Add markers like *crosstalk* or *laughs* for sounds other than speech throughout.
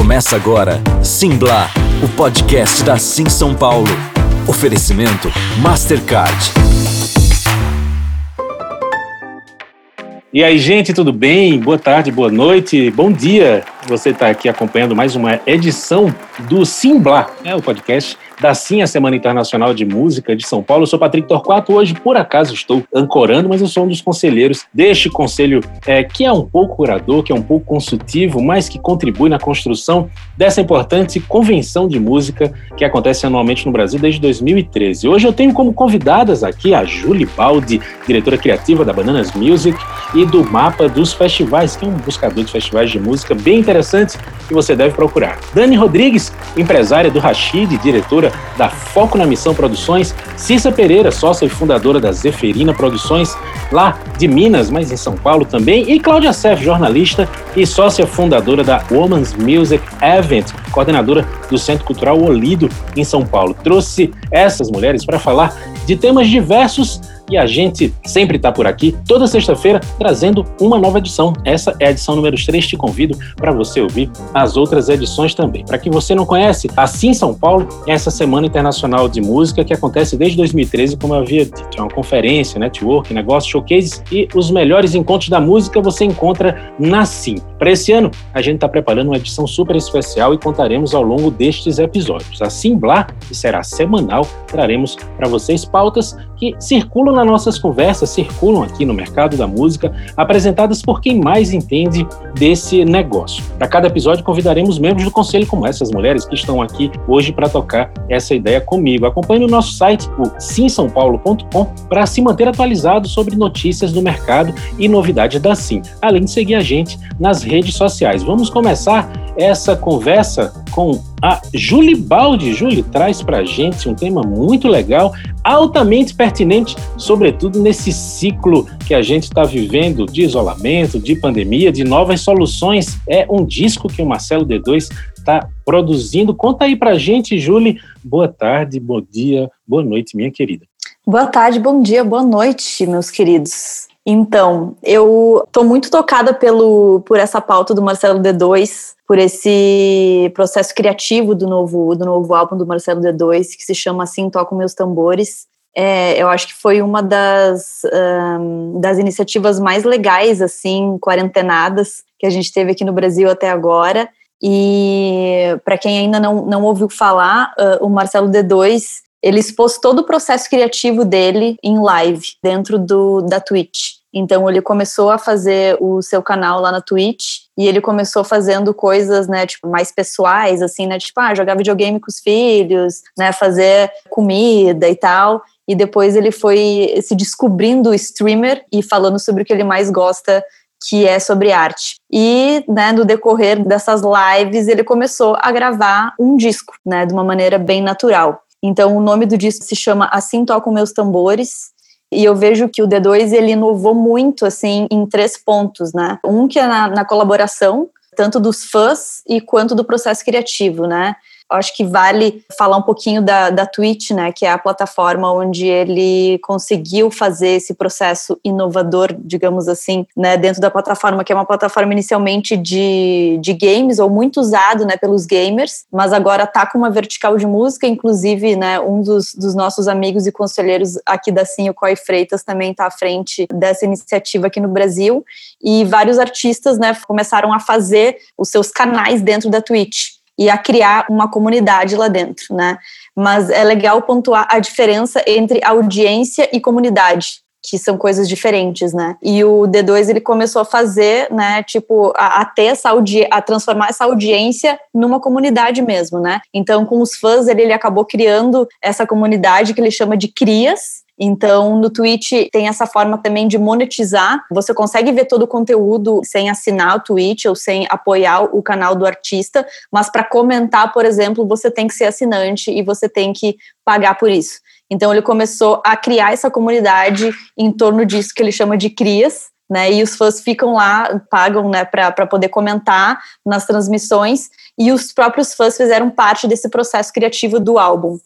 Começa agora, Simbla, o podcast da Sim São Paulo. Oferecimento Mastercard. E aí, gente, tudo bem? Boa tarde, boa noite, bom dia. Você está aqui acompanhando mais uma edição do Simbla, né, o podcast da Sim, a Semana Internacional de Música de São Paulo. Eu sou Patrick Torquato. Hoje, por acaso, estou ancorando, mas eu sou um dos conselheiros deste conselho é, que é um pouco curador, que é um pouco consultivo, mas que contribui na construção dessa importante convenção de música que acontece anualmente no Brasil desde 2013. Hoje eu tenho como convidadas aqui a Julie Baldi, diretora criativa da Bananas Music e do Mapa dos Festivais, que é um buscador de festivais de música bem interessante que você deve procurar. Dani Rodrigues, empresária do Rashid, diretora da Foco na Missão Produções, Cissa Pereira, sócia e fundadora da Zeferina Produções, lá de Minas, mas em São Paulo também, e Cláudia Sef, jornalista e sócia fundadora da Women's Music Event, coordenadora do Centro Cultural Olido, em São Paulo. Trouxe essas mulheres para falar de temas diversos e a gente sempre está por aqui, toda sexta-feira, trazendo uma nova edição. Essa é a edição número 3. Te convido para você ouvir as outras edições também. Para quem você não conhece, assim São Paulo é essa Semana Internacional de Música que acontece desde 2013, como eu havia dito. É uma conferência, network, negócio, showcases e os melhores encontros da música você encontra na Sim. Para esse ano, a gente está preparando uma edição super especial e contaremos ao longo destes episódios. A Blá, que será semanal, traremos para vocês pautas que circulam nas nossas conversas, circulam aqui no mercado da música, apresentadas por quem mais entende desse negócio. Para cada episódio, convidaremos membros do conselho, como essas mulheres que estão aqui hoje para tocar essa ideia comigo. Acompanhe o nosso site, o simsãopaulo.com, para se manter atualizado sobre notícias do mercado e novidades da Sim, além de seguir a gente nas redes sociais. Vamos começar essa conversa com a Julie Baldi. Julie traz para a gente um tema muito legal, altamente pertinente, sobretudo nesse ciclo que a gente está vivendo de isolamento, de pandemia, de novas soluções. É um disco que o Marcelo D2 está produzindo. Conta aí para a gente, Julie. Boa tarde, bom dia, boa noite, minha querida. Boa tarde, bom dia, boa noite, meus queridos. Então, eu estou muito tocada pelo, por essa pauta do Marcelo D2, por esse processo criativo do novo, do novo álbum do Marcelo D2, que se chama Assim Toco Meus Tambores. É, eu acho que foi uma das, um, das iniciativas mais legais, assim, quarentenadas, que a gente teve aqui no Brasil até agora. E para quem ainda não, não ouviu falar, uh, o Marcelo D2 ele expôs todo o processo criativo dele em live, dentro do, da Twitch. Então ele começou a fazer o seu canal lá na Twitch e ele começou fazendo coisas, né, tipo, mais pessoais, assim, né, tipo, ah, jogar videogame com os filhos, né, fazer comida e tal. E depois ele foi se descobrindo streamer e falando sobre o que ele mais gosta que é sobre arte. E, né, no decorrer dessas lives, ele começou a gravar um disco, né, de uma maneira bem natural. Então, o nome do disco se chama Assim Tocam Meus Tambores. E eu vejo que o D2 ele inovou muito assim em três pontos, né? Um que é na, na colaboração, tanto dos fãs e quanto do processo criativo, né? Acho que vale falar um pouquinho da, da Twitch, né, que é a plataforma onde ele conseguiu fazer esse processo inovador, digamos assim, né, dentro da plataforma, que é uma plataforma inicialmente de, de games, ou muito usado, né, pelos gamers, mas agora tá com uma vertical de música, inclusive, né, um dos, dos nossos amigos e conselheiros aqui da Sim, o Coy Freitas, também está à frente dessa iniciativa aqui no Brasil, e vários artistas, né, começaram a fazer os seus canais dentro da Twitch e a criar uma comunidade lá dentro, né? Mas é legal pontuar a diferença entre audiência e comunidade, que são coisas diferentes, né? E o D2 ele começou a fazer, né, tipo, a, a ter essa a transformar essa audiência numa comunidade mesmo, né? Então, com os fãs, ele, ele acabou criando essa comunidade que ele chama de crias, então, no Twitch tem essa forma também de monetizar. Você consegue ver todo o conteúdo sem assinar o Twitch ou sem apoiar o canal do artista, mas para comentar, por exemplo, você tem que ser assinante e você tem que pagar por isso. Então, ele começou a criar essa comunidade em torno disso que ele chama de crias, né, e os fãs ficam lá, pagam né, para poder comentar nas transmissões, e os próprios fãs fizeram parte desse processo criativo do álbum.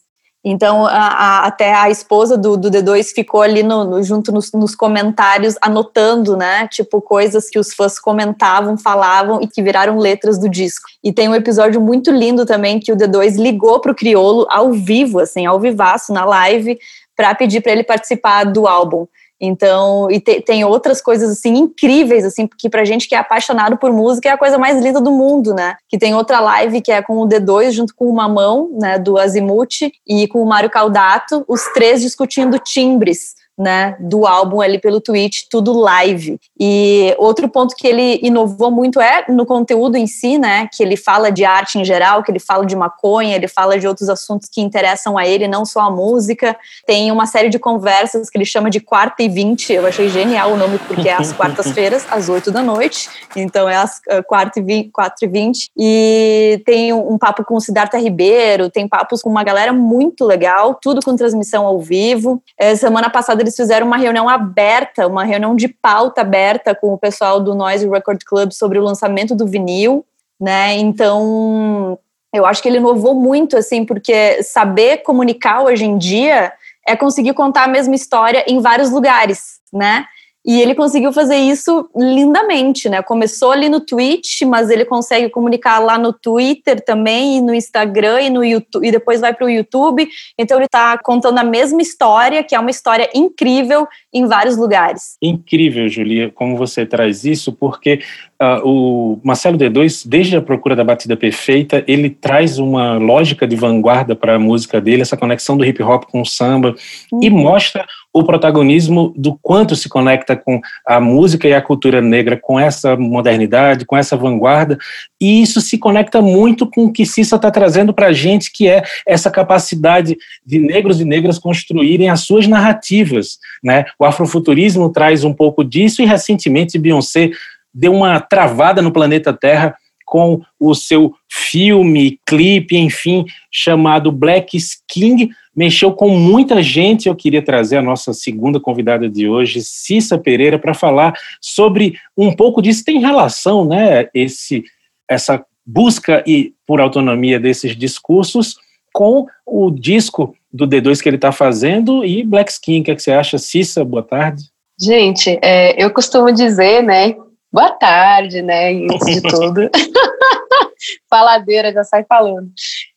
Então, a, a, até a esposa do, do D2 ficou ali no, no, junto nos, nos, comentários, anotando, né? Tipo, coisas que os fãs comentavam, falavam e que viraram letras do disco. E tem um episódio muito lindo também que o D2 ligou pro Criolo ao vivo, assim, ao vivaço, na live, para pedir para ele participar do álbum. Então, e te, tem outras coisas assim incríveis, assim, que pra gente que é apaixonado por música é a coisa mais linda do mundo, né? Que tem outra live que é com o D2 junto com o Mamão, né, do Azimuth, e com o Mário Caldato, os três discutindo timbres né, do álbum ali pelo Twitch, tudo live. E outro ponto que ele inovou muito é no conteúdo em si, né, que ele fala de arte em geral, que ele fala de maconha, ele fala de outros assuntos que interessam a ele, não só a música. Tem uma série de conversas que ele chama de quarta e vinte, eu achei genial o nome, porque é às *laughs* quartas-feiras, às oito da noite, então é às uh, quarta e vinte, quatro e vinte. E tem um, um papo com o Siddhartha Ribeiro, tem papos com uma galera muito legal, tudo com transmissão ao vivo. É, semana passada eles fizeram uma reunião aberta, uma reunião de pauta aberta com o pessoal do Noise Record Club sobre o lançamento do vinil, né? Então, eu acho que ele inovou muito, assim, porque saber comunicar hoje em dia é conseguir contar a mesma história em vários lugares, né? E ele conseguiu fazer isso lindamente, né? Começou ali no Twitch, mas ele consegue comunicar lá no Twitter também, e no Instagram e no YouTube, e depois vai para o YouTube. Então ele está contando a mesma história, que é uma história incrível em vários lugares. Incrível, Julia, como você traz isso, porque uh, o Marcelo D2, desde a procura da batida perfeita, ele traz uma lógica de vanguarda para a música dele, essa conexão do hip hop com o samba, uhum. e mostra o protagonismo do quanto se conecta com a música e a cultura negra, com essa modernidade, com essa vanguarda, e isso se conecta muito com o que Cissa está trazendo para a gente, que é essa capacidade de negros e negras construírem as suas narrativas. Né? O afrofuturismo traz um pouco disso, e recentemente Beyoncé deu uma travada no planeta Terra com o seu filme, clipe, enfim, chamado Black King, mexeu com muita gente. Eu queria trazer a nossa segunda convidada de hoje, Cissa Pereira, para falar sobre um pouco disso. Tem relação, né, esse, essa busca e por autonomia desses discursos com o disco do D2 que ele está fazendo e Black Skin. O que, é que você acha, Cissa? Boa tarde. Gente, é, eu costumo dizer, né, boa tarde, né, antes de tudo. *laughs* *laughs* Faladeira, já sai falando.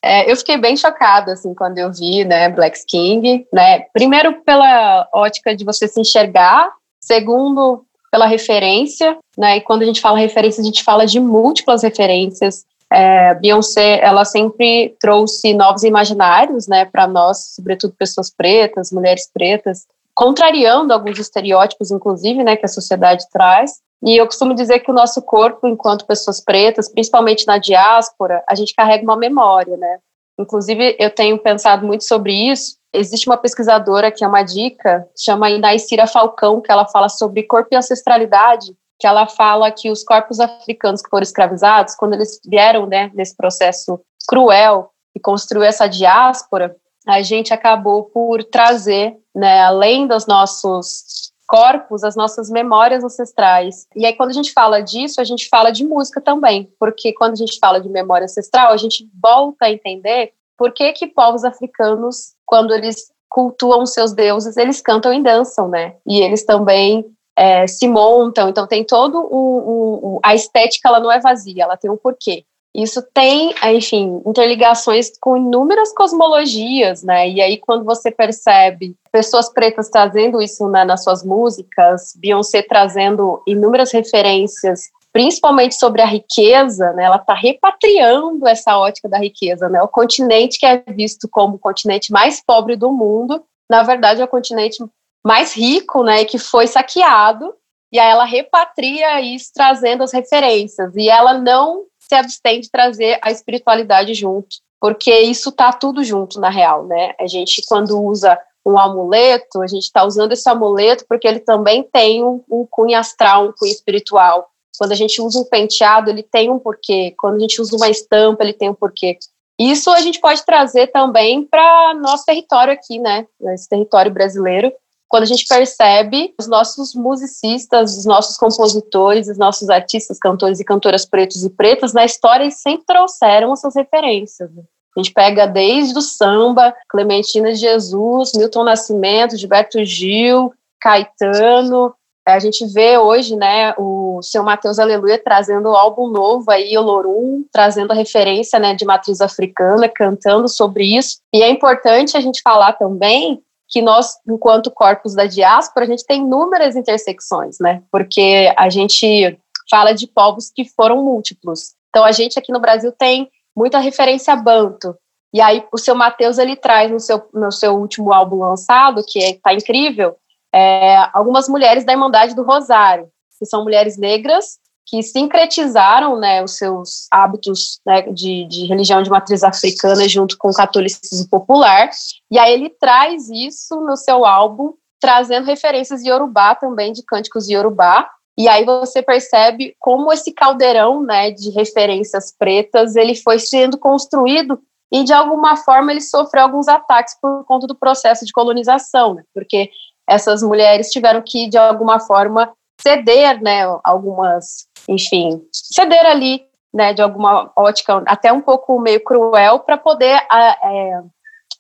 É, eu fiquei bem chocada, assim, quando eu vi, né, Black King, né, primeiro pela ótica de você se enxergar, segundo pela referência, né, e quando a gente fala referência, a gente fala de múltiplas referências, é, Beyoncé, ela sempre trouxe novos imaginários, né, para nós, sobretudo pessoas pretas, mulheres pretas, contrariando alguns estereótipos, inclusive, né, que a sociedade traz, e eu costumo dizer que o nosso corpo, enquanto pessoas pretas, principalmente na diáspora, a gente carrega uma memória, né? Inclusive, eu tenho pensado muito sobre isso. Existe uma pesquisadora que é uma dica, chama Inaicira Falcão, que ela fala sobre corpo e ancestralidade, que ela fala que os corpos africanos que foram escravizados, quando eles vieram né, nesse processo cruel e construiu essa diáspora, a gente acabou por trazer, né, além dos nossos corpos, as nossas memórias ancestrais. E aí, quando a gente fala disso, a gente fala de música também, porque quando a gente fala de memória ancestral, a gente volta a entender por que, que povos africanos, quando eles cultuam seus deuses, eles cantam e dançam, né? E eles também é, se montam, então tem todo um, um, a estética, ela não é vazia, ela tem um porquê. Isso tem, enfim, interligações com inúmeras cosmologias, né? E aí, quando você percebe pessoas pretas trazendo isso né, nas suas músicas, Beyoncé trazendo inúmeras referências, principalmente sobre a riqueza, né? Ela está repatriando essa ótica da riqueza, né? O continente que é visto como o continente mais pobre do mundo, na verdade, é o continente mais rico, né? Que foi saqueado. E aí ela repatria isso, trazendo as referências. E ela não se abstém de trazer a espiritualidade junto, porque isso tá tudo junto na real, né? A gente quando usa um amuleto, a gente está usando esse amuleto porque ele também tem um, um cunho astral, um cunho espiritual. Quando a gente usa um penteado, ele tem um porquê. Quando a gente usa uma estampa, ele tem um porquê. Isso a gente pode trazer também para nosso território aqui, né? Esse território brasileiro, quando a gente percebe os nossos musicistas, os nossos compositores, os nossos artistas, cantores e cantoras pretos e pretas na história e sempre trouxeram essas referências. A gente pega desde o samba, Clementina Jesus, Milton Nascimento, Gilberto Gil, Caetano. É, a gente vê hoje, né, o seu Mateus Aleluia trazendo o álbum novo aí, Olorum, trazendo a referência, né, de matriz africana, cantando sobre isso. E é importante a gente falar também que nós, enquanto corpos da diáspora, a gente tem inúmeras intersecções, né? Porque a gente fala de povos que foram múltiplos. Então, a gente aqui no Brasil tem muita referência a banto. E aí, o seu Mateus, ele traz no seu, no seu último álbum lançado, que está é, incrível, é, algumas mulheres da Irmandade do Rosário, que são mulheres negras que sincretizaram né, os seus hábitos né, de, de, religião de matriz africana junto com o catolicismo popular. E aí ele traz isso no seu álbum, trazendo referências de Yorubá também, de cânticos de Yorubá. E aí você percebe como esse caldeirão né, de referências pretas ele foi sendo construído e de alguma forma ele sofreu alguns ataques por conta do processo de colonização, né, porque essas mulheres tiveram que de alguma forma ceder, né, algumas, enfim, ceder ali, né, de alguma ótica até um pouco meio cruel para poder, é,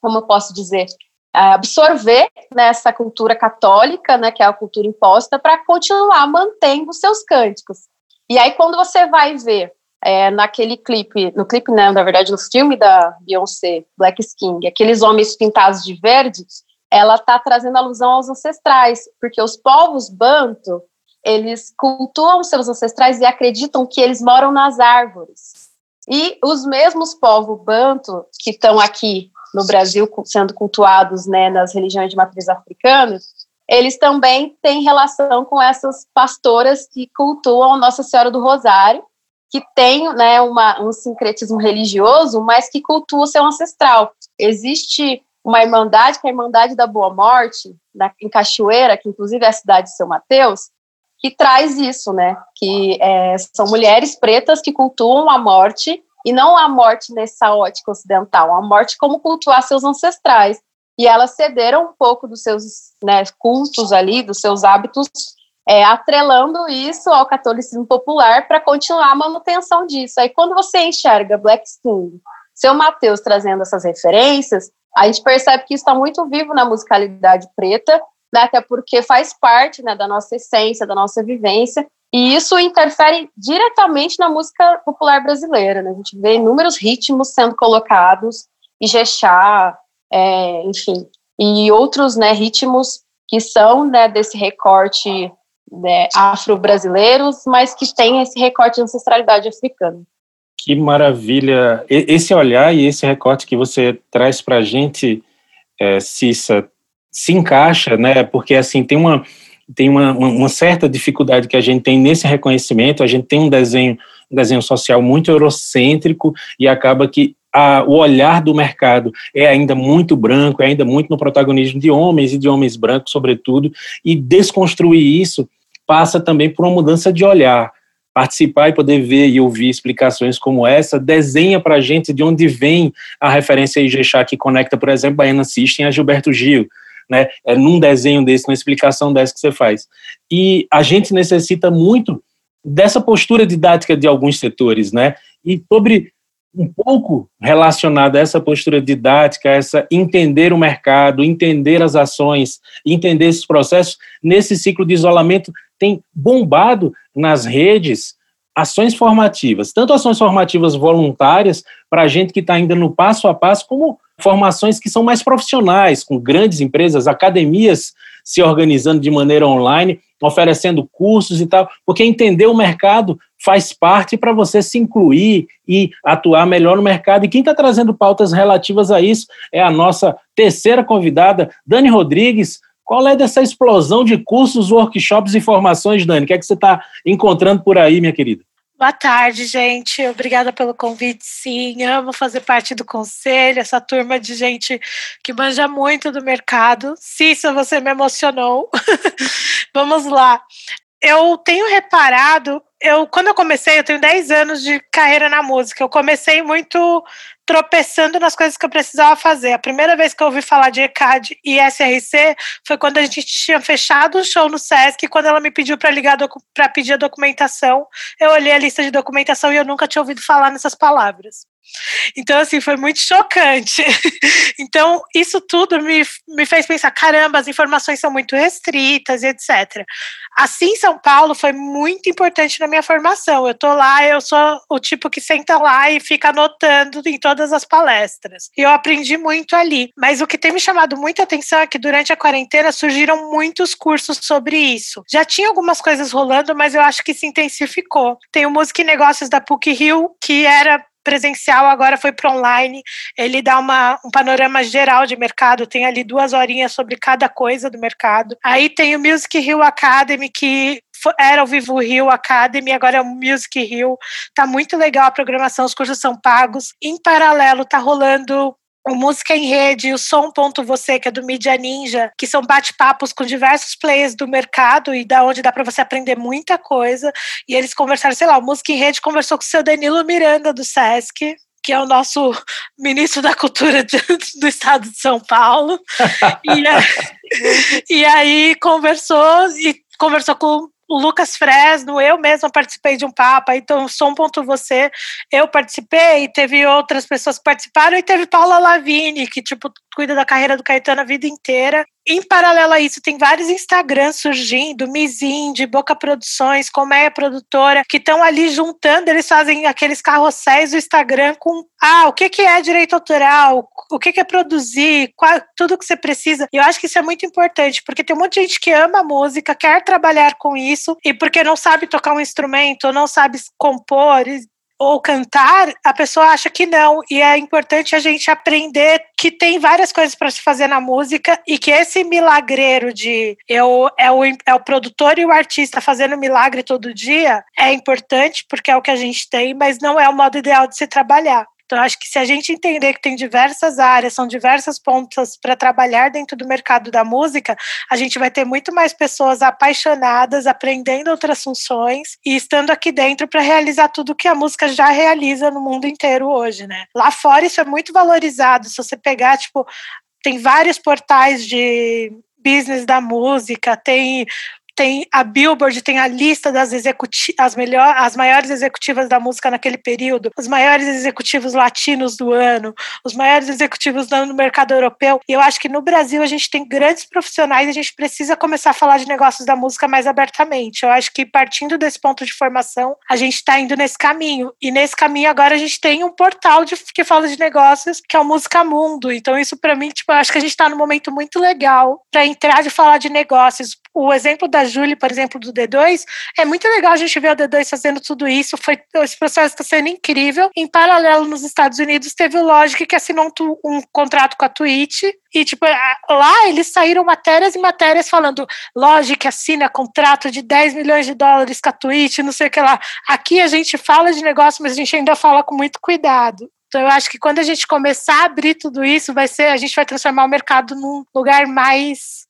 como eu posso dizer, absorver nessa né, cultura católica, né, que é a cultura imposta, para continuar mantendo seus cânticos. E aí quando você vai ver é, naquele clipe, no clipe, né, na verdade, no filme da Beyoncé, Black Skin, aqueles homens pintados de verde, ela está trazendo alusão aos ancestrais, porque os povos banto, eles cultuam seus ancestrais e acreditam que eles moram nas árvores. E os mesmos povos banto que estão aqui no Brasil sendo cultuados né, nas religiões de matriz africana, eles também têm relação com essas pastoras que cultuam Nossa Senhora do Rosário, que tem né, uma, um sincretismo religioso, mas que cultua o seu ancestral. Existe uma irmandade, que é a Irmandade da Boa Morte, na, em Cachoeira, que inclusive é a cidade de São Mateus, que traz isso, né? Que é, são mulheres pretas que cultuam a morte, e não a morte nessa ótica ocidental, a morte como cultuar seus ancestrais. E elas cederam um pouco dos seus né, cultos ali, dos seus hábitos, é, atrelando isso ao catolicismo popular para continuar a manutenção disso. Aí quando você enxerga Black Skin, seu Mateus trazendo essas referências, a gente percebe que está muito vivo na musicalidade preta, né, até porque faz parte né, da nossa essência, da nossa vivência, e isso interfere diretamente na música popular brasileira. Né? A gente vê inúmeros ritmos sendo colocados, Ijexá, é, enfim, e outros né, ritmos que são né, desse recorte né, afro-brasileiros, mas que tem esse recorte de ancestralidade africana. Que maravilha! Esse olhar e esse recorte que você traz para a gente, é, Cissa, se encaixa, né? Porque assim tem uma tem uma, uma, certa dificuldade que a gente tem nesse reconhecimento. A gente tem um desenho um desenho social muito eurocêntrico e acaba que a, o olhar do mercado é ainda muito branco, é ainda muito no protagonismo de homens e de homens brancos, sobretudo, e desconstruir isso passa também por uma mudança de olhar participar e poder ver e ouvir explicações como essa, desenha para a gente de onde vem a referência Ijexá que conecta, por exemplo, Baiana System a Gilberto Gil, né? É num desenho desse, numa explicação dessa que você faz. E a gente necessita muito dessa postura didática de alguns setores, né? E sobre um pouco relacionado a essa postura didática, essa entender o mercado, entender as ações, entender esses processos, nesse ciclo de isolamento tem bombado nas redes ações formativas, tanto ações formativas voluntárias para gente que está ainda no passo a passo, como formações que são mais profissionais, com grandes empresas, academias se organizando de maneira online, oferecendo cursos e tal, porque entender o mercado faz parte para você se incluir e atuar melhor no mercado. E quem está trazendo pautas relativas a isso é a nossa terceira convidada, Dani Rodrigues, qual é dessa explosão de cursos, workshops e formações, Dani? O que é que você está encontrando por aí, minha querida? Boa tarde, gente. Obrigada pelo convite. Sim, amo fazer parte do conselho, essa turma de gente que manja muito do mercado. Cissa, você me emocionou. *laughs* Vamos lá. Eu tenho reparado, eu quando eu comecei, eu tenho 10 anos de carreira na música. Eu comecei muito tropeçando nas coisas que eu precisava fazer. A primeira vez que eu ouvi falar de ECAD e SRC foi quando a gente tinha fechado um show no SESC, quando ela me pediu para ligar para pedir a documentação. Eu olhei a lista de documentação e eu nunca tinha ouvido falar nessas palavras. Então, assim, foi muito chocante. *laughs* Então, isso tudo me, me fez pensar: caramba, as informações são muito restritas, etc. Assim, São Paulo foi muito importante na minha formação. Eu tô lá, eu sou o tipo que senta lá e fica anotando em todas as palestras. E eu aprendi muito ali. Mas o que tem me chamado muita atenção é que durante a quarentena surgiram muitos cursos sobre isso. Já tinha algumas coisas rolando, mas eu acho que se intensificou. Tem o Música e Negócios da PUC Rio, que era presencial, agora foi para online. Ele dá uma, um panorama geral de mercado, tem ali duas horinhas sobre cada coisa do mercado. Aí tem o Music Hill Academy, que era o Vivo Rio Academy, agora é o Music Hill. Tá muito legal a programação, os cursos são pagos. Em paralelo, tá rolando o Música em Rede e o Som Ponto Você, que é do Media Ninja, que são bate-papos com diversos players do mercado e da onde dá para você aprender muita coisa. E eles conversaram, sei lá, o Música em Rede conversou com o seu Danilo Miranda do SESC, que é o nosso *laughs* ministro da Cultura *laughs* do Estado de São Paulo. *laughs* e, e aí conversou e conversou com o Lucas Fresno, eu mesma participei de um papo, então Som Ponto Você, eu participei, teve outras pessoas que participaram, e teve Paula Lavini, que, tipo, cuida da carreira do Caetano a vida inteira. Em paralelo a isso, tem vários Instagrams surgindo, Mizinde, Boca Produções, Colmeia Produtora, que estão ali juntando, eles fazem aqueles carrosséis do Instagram com, ah, o que, que é direito autoral, o que, que é produzir, qual, tudo que você precisa. E eu acho que isso é muito importante, porque tem um monte de gente que ama música, quer trabalhar com isso, e porque não sabe tocar um instrumento, ou não sabe compor, ou cantar, a pessoa acha que não. E é importante a gente aprender que tem várias coisas para se fazer na música e que esse milagreiro de eu, é, o, é o produtor e o artista fazendo milagre todo dia é importante, porque é o que a gente tem, mas não é o modo ideal de se trabalhar. Então, acho que se a gente entender que tem diversas áreas, são diversas pontas para trabalhar dentro do mercado da música, a gente vai ter muito mais pessoas apaixonadas, aprendendo outras funções e estando aqui dentro para realizar tudo que a música já realiza no mundo inteiro hoje, né? Lá fora isso é muito valorizado. Se você pegar, tipo, tem vários portais de business da música, tem tem a Billboard, tem a lista das as, as maiores executivas da música naquele período, os maiores executivos latinos do ano, os maiores executivos no mercado europeu. E eu acho que no Brasil a gente tem grandes profissionais e a gente precisa começar a falar de negócios da música mais abertamente. Eu acho que partindo desse ponto de formação, a gente está indo nesse caminho. E nesse caminho agora a gente tem um portal de, que fala de negócios, que é o Música Mundo. Então isso para mim, tipo, eu acho que a gente está num momento muito legal para entrar e falar de negócios. O exemplo da Julie, por exemplo, do D2, é muito legal a gente ver o D2 fazendo tudo isso. Foi, esse processo está sendo incrível. Em paralelo, nos Estados Unidos, teve o Logic que assinou um, um contrato com a Twitch. E, tipo, lá eles saíram matérias e matérias falando Logic assina contrato de 10 milhões de dólares com a Twitch, não sei o que lá. Aqui a gente fala de negócio, mas a gente ainda fala com muito cuidado. Então eu acho que quando a gente começar a abrir tudo isso, vai ser, a gente vai transformar o mercado num lugar mais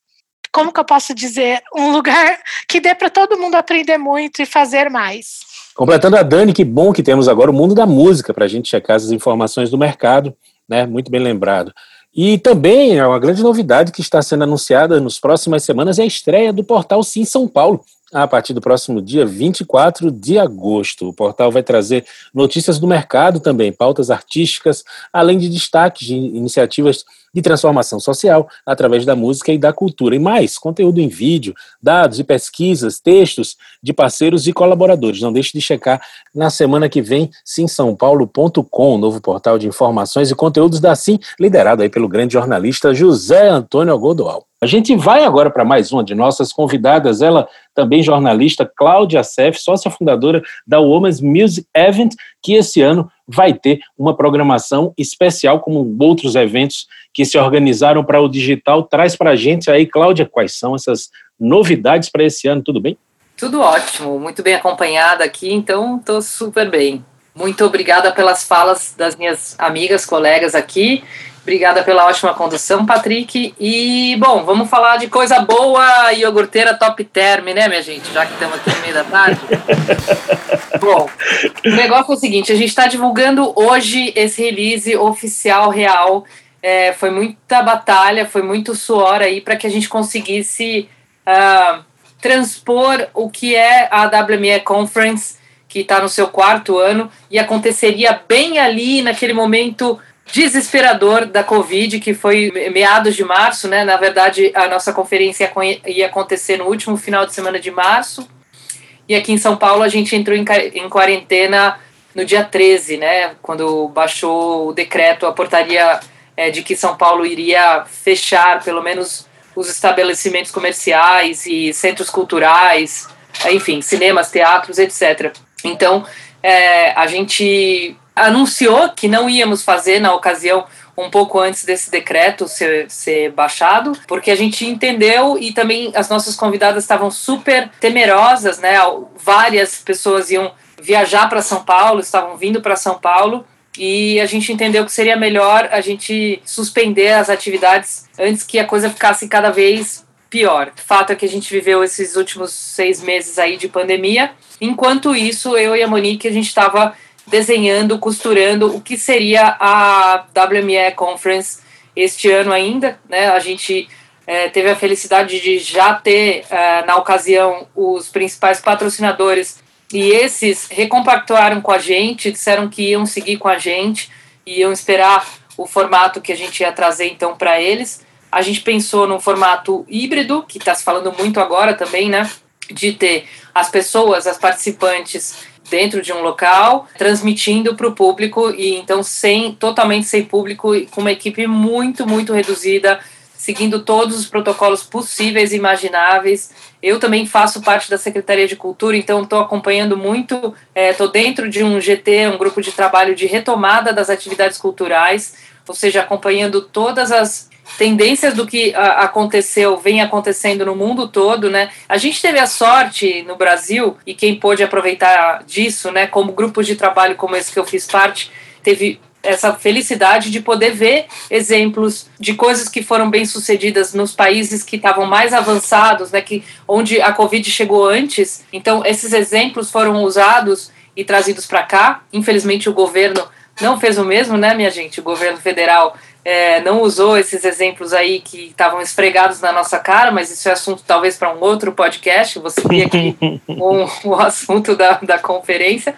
como que eu posso dizer, um lugar que dê para todo mundo aprender muito e fazer mais. Completando a Dani, que bom que temos agora o mundo da música para a gente checar as informações do mercado, né? Muito bem lembrado. E também é uma grande novidade que está sendo anunciada nas próximas semanas é a estreia do portal Sim São Paulo, a partir do próximo dia 24 de agosto. O portal vai trazer notícias do mercado também, pautas artísticas, além de destaques de iniciativas de transformação social através da música e da cultura. E mais, conteúdo em vídeo, dados e pesquisas, textos de parceiros e colaboradores. Não deixe de checar na semana que vem, simsaopaulo.com, novo portal de informações e conteúdos da Sim, liderado aí pelo grande jornalista José Antônio Godoal. A gente vai agora para mais uma de nossas convidadas, ela também jornalista, Cláudia Sef, sócia fundadora da Women's Music Event, que esse ano vai ter uma programação especial, como outros eventos que se organizaram para o digital. Traz para a gente aí, Cláudia, quais são essas novidades para esse ano, tudo bem? Tudo ótimo, muito bem acompanhada aqui, então estou super bem. Muito obrigada pelas falas das minhas amigas, colegas aqui. Obrigada pela ótima condução, Patrick. E, bom, vamos falar de coisa boa, iogurteira top term, né, minha gente? Já que estamos aqui no meio da tarde. *laughs* Bom, o negócio é o seguinte: a gente está divulgando hoje esse release oficial real. É, foi muita batalha, foi muito suor aí para que a gente conseguisse uh, transpor o que é a WME Conference, que está no seu quarto ano, e aconteceria bem ali, naquele momento desesperador da Covid, que foi meados de março, né? Na verdade, a nossa conferência ia acontecer no último final de semana de março. E aqui em São Paulo a gente entrou em quarentena no dia 13, né? Quando baixou o decreto, a portaria é, de que São Paulo iria fechar pelo menos os estabelecimentos comerciais e centros culturais, enfim, cinemas, teatros, etc. Então, é, a gente anunciou que não íamos fazer na ocasião um pouco antes desse decreto ser, ser baixado, porque a gente entendeu e também as nossas convidadas estavam super temerosas, né? Várias pessoas iam viajar para São Paulo, estavam vindo para São Paulo e a gente entendeu que seria melhor a gente suspender as atividades antes que a coisa ficasse cada vez pior. O fato é que a gente viveu esses últimos seis meses aí de pandemia. Enquanto isso, eu e a Monique, a gente estava desenhando, costurando o que seria a WME Conference este ano ainda. Né? A gente é, teve a felicidade de já ter, é, na ocasião, os principais patrocinadores e esses recompactuaram com a gente, disseram que iam seguir com a gente, iam esperar o formato que a gente ia trazer então para eles. A gente pensou num formato híbrido, que está se falando muito agora também, né? De ter as pessoas, as participantes dentro de um local, transmitindo para o público e então sem totalmente sem público, com uma equipe muito muito reduzida, seguindo todos os protocolos possíveis e imagináveis. Eu também faço parte da Secretaria de Cultura, então estou acompanhando muito, estou é, dentro de um GT, um grupo de trabalho de retomada das atividades culturais, ou seja, acompanhando todas as tendências do que a, aconteceu, vem acontecendo no mundo todo, né? A gente teve a sorte no Brasil, e quem pôde aproveitar disso, né, como grupos de trabalho como esse que eu fiz parte, teve essa felicidade de poder ver exemplos de coisas que foram bem sucedidas nos países que estavam mais avançados, né, que onde a Covid chegou antes. Então, esses exemplos foram usados e trazidos para cá. Infelizmente, o governo não fez o mesmo, né, minha gente? O governo federal é, não usou esses exemplos aí que estavam esfregados na nossa cara, mas isso é assunto talvez para um outro podcast. Você vê aqui o, *laughs* o assunto da, da conferência.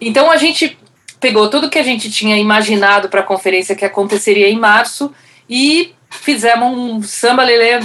Então, a gente pegou tudo que a gente tinha imaginado para a conferência que aconteceria em março e fizemos um samba lelê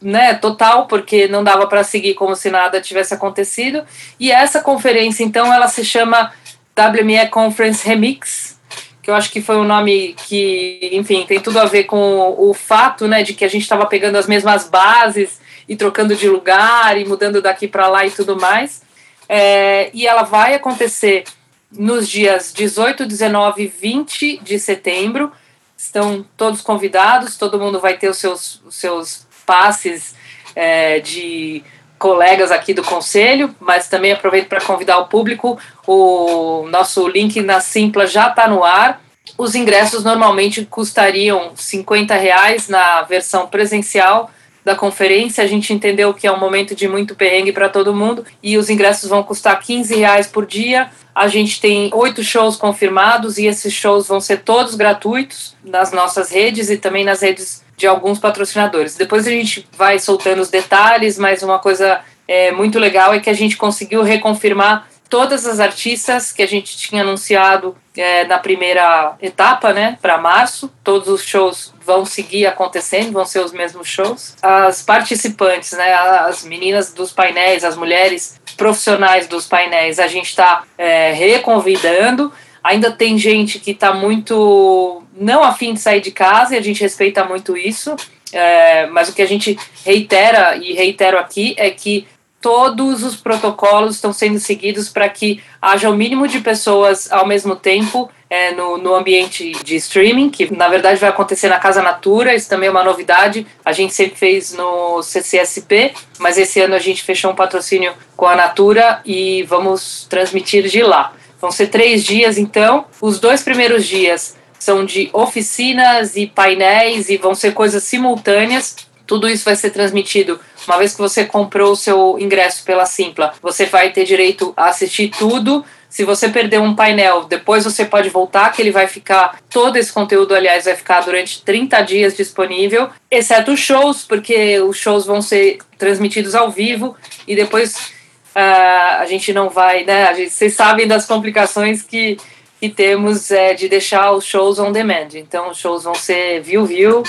né, total, porque não dava para seguir como se nada tivesse acontecido. E essa conferência, então, ela se chama WME Conference Remix, que eu acho que foi um nome que, enfim, tem tudo a ver com o fato, né, de que a gente estava pegando as mesmas bases e trocando de lugar e mudando daqui para lá e tudo mais. É, e ela vai acontecer nos dias 18, 19 e 20 de setembro. Estão todos convidados, todo mundo vai ter os seus, os seus passes é, de colegas aqui do conselho, mas também aproveito para convidar o público. O nosso link na Simpla já está no ar. Os ingressos normalmente custariam 50 reais na versão presencial da conferência. A gente entendeu que é um momento de muito perrengue para todo mundo e os ingressos vão custar 15 reais por dia. A gente tem oito shows confirmados e esses shows vão ser todos gratuitos nas nossas redes e também nas redes de alguns patrocinadores. Depois a gente vai soltando os detalhes, mas uma coisa é, muito legal é que a gente conseguiu reconfirmar todas as artistas que a gente tinha anunciado é, na primeira etapa, né, para março. Todos os shows vão seguir acontecendo, vão ser os mesmos shows. As participantes, né, as meninas dos painéis, as mulheres profissionais dos painéis, a gente está é, reconvidando. Ainda tem gente que está muito não afim de sair de casa e a gente respeita muito isso. É, mas o que a gente reitera e reitero aqui é que todos os protocolos estão sendo seguidos para que haja o mínimo de pessoas ao mesmo tempo é, no, no ambiente de streaming, que na verdade vai acontecer na Casa Natura, isso também é uma novidade. A gente sempre fez no CCSP, mas esse ano a gente fechou um patrocínio com a Natura e vamos transmitir de lá. Vão ser três dias, então. Os dois primeiros dias são de oficinas e painéis e vão ser coisas simultâneas tudo isso vai ser transmitido. Uma vez que você comprou o seu ingresso pela Simpla, você vai ter direito a assistir tudo. Se você perder um painel, depois você pode voltar, que ele vai ficar. Todo esse conteúdo, aliás, vai ficar durante 30 dias disponível, exceto os shows, porque os shows vão ser transmitidos ao vivo e depois uh, a gente não vai, né? Gente, vocês sabem das complicações que, que temos é, de deixar os shows on demand. Então, os shows vão ser viu, viu,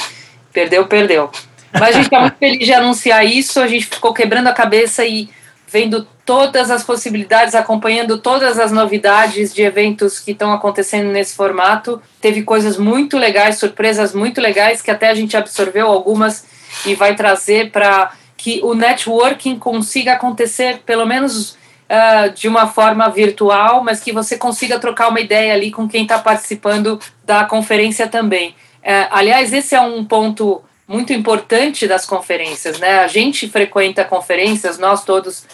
perdeu, perdeu. Mas a gente está muito feliz de anunciar isso. A gente ficou quebrando a cabeça e vendo todas as possibilidades, acompanhando todas as novidades de eventos que estão acontecendo nesse formato. Teve coisas muito legais, surpresas muito legais, que até a gente absorveu algumas e vai trazer para que o networking consiga acontecer, pelo menos uh, de uma forma virtual, mas que você consiga trocar uma ideia ali com quem está participando da conferência também. Uh, aliás, esse é um ponto muito importante das conferências, né? A gente frequenta conferências, nós todos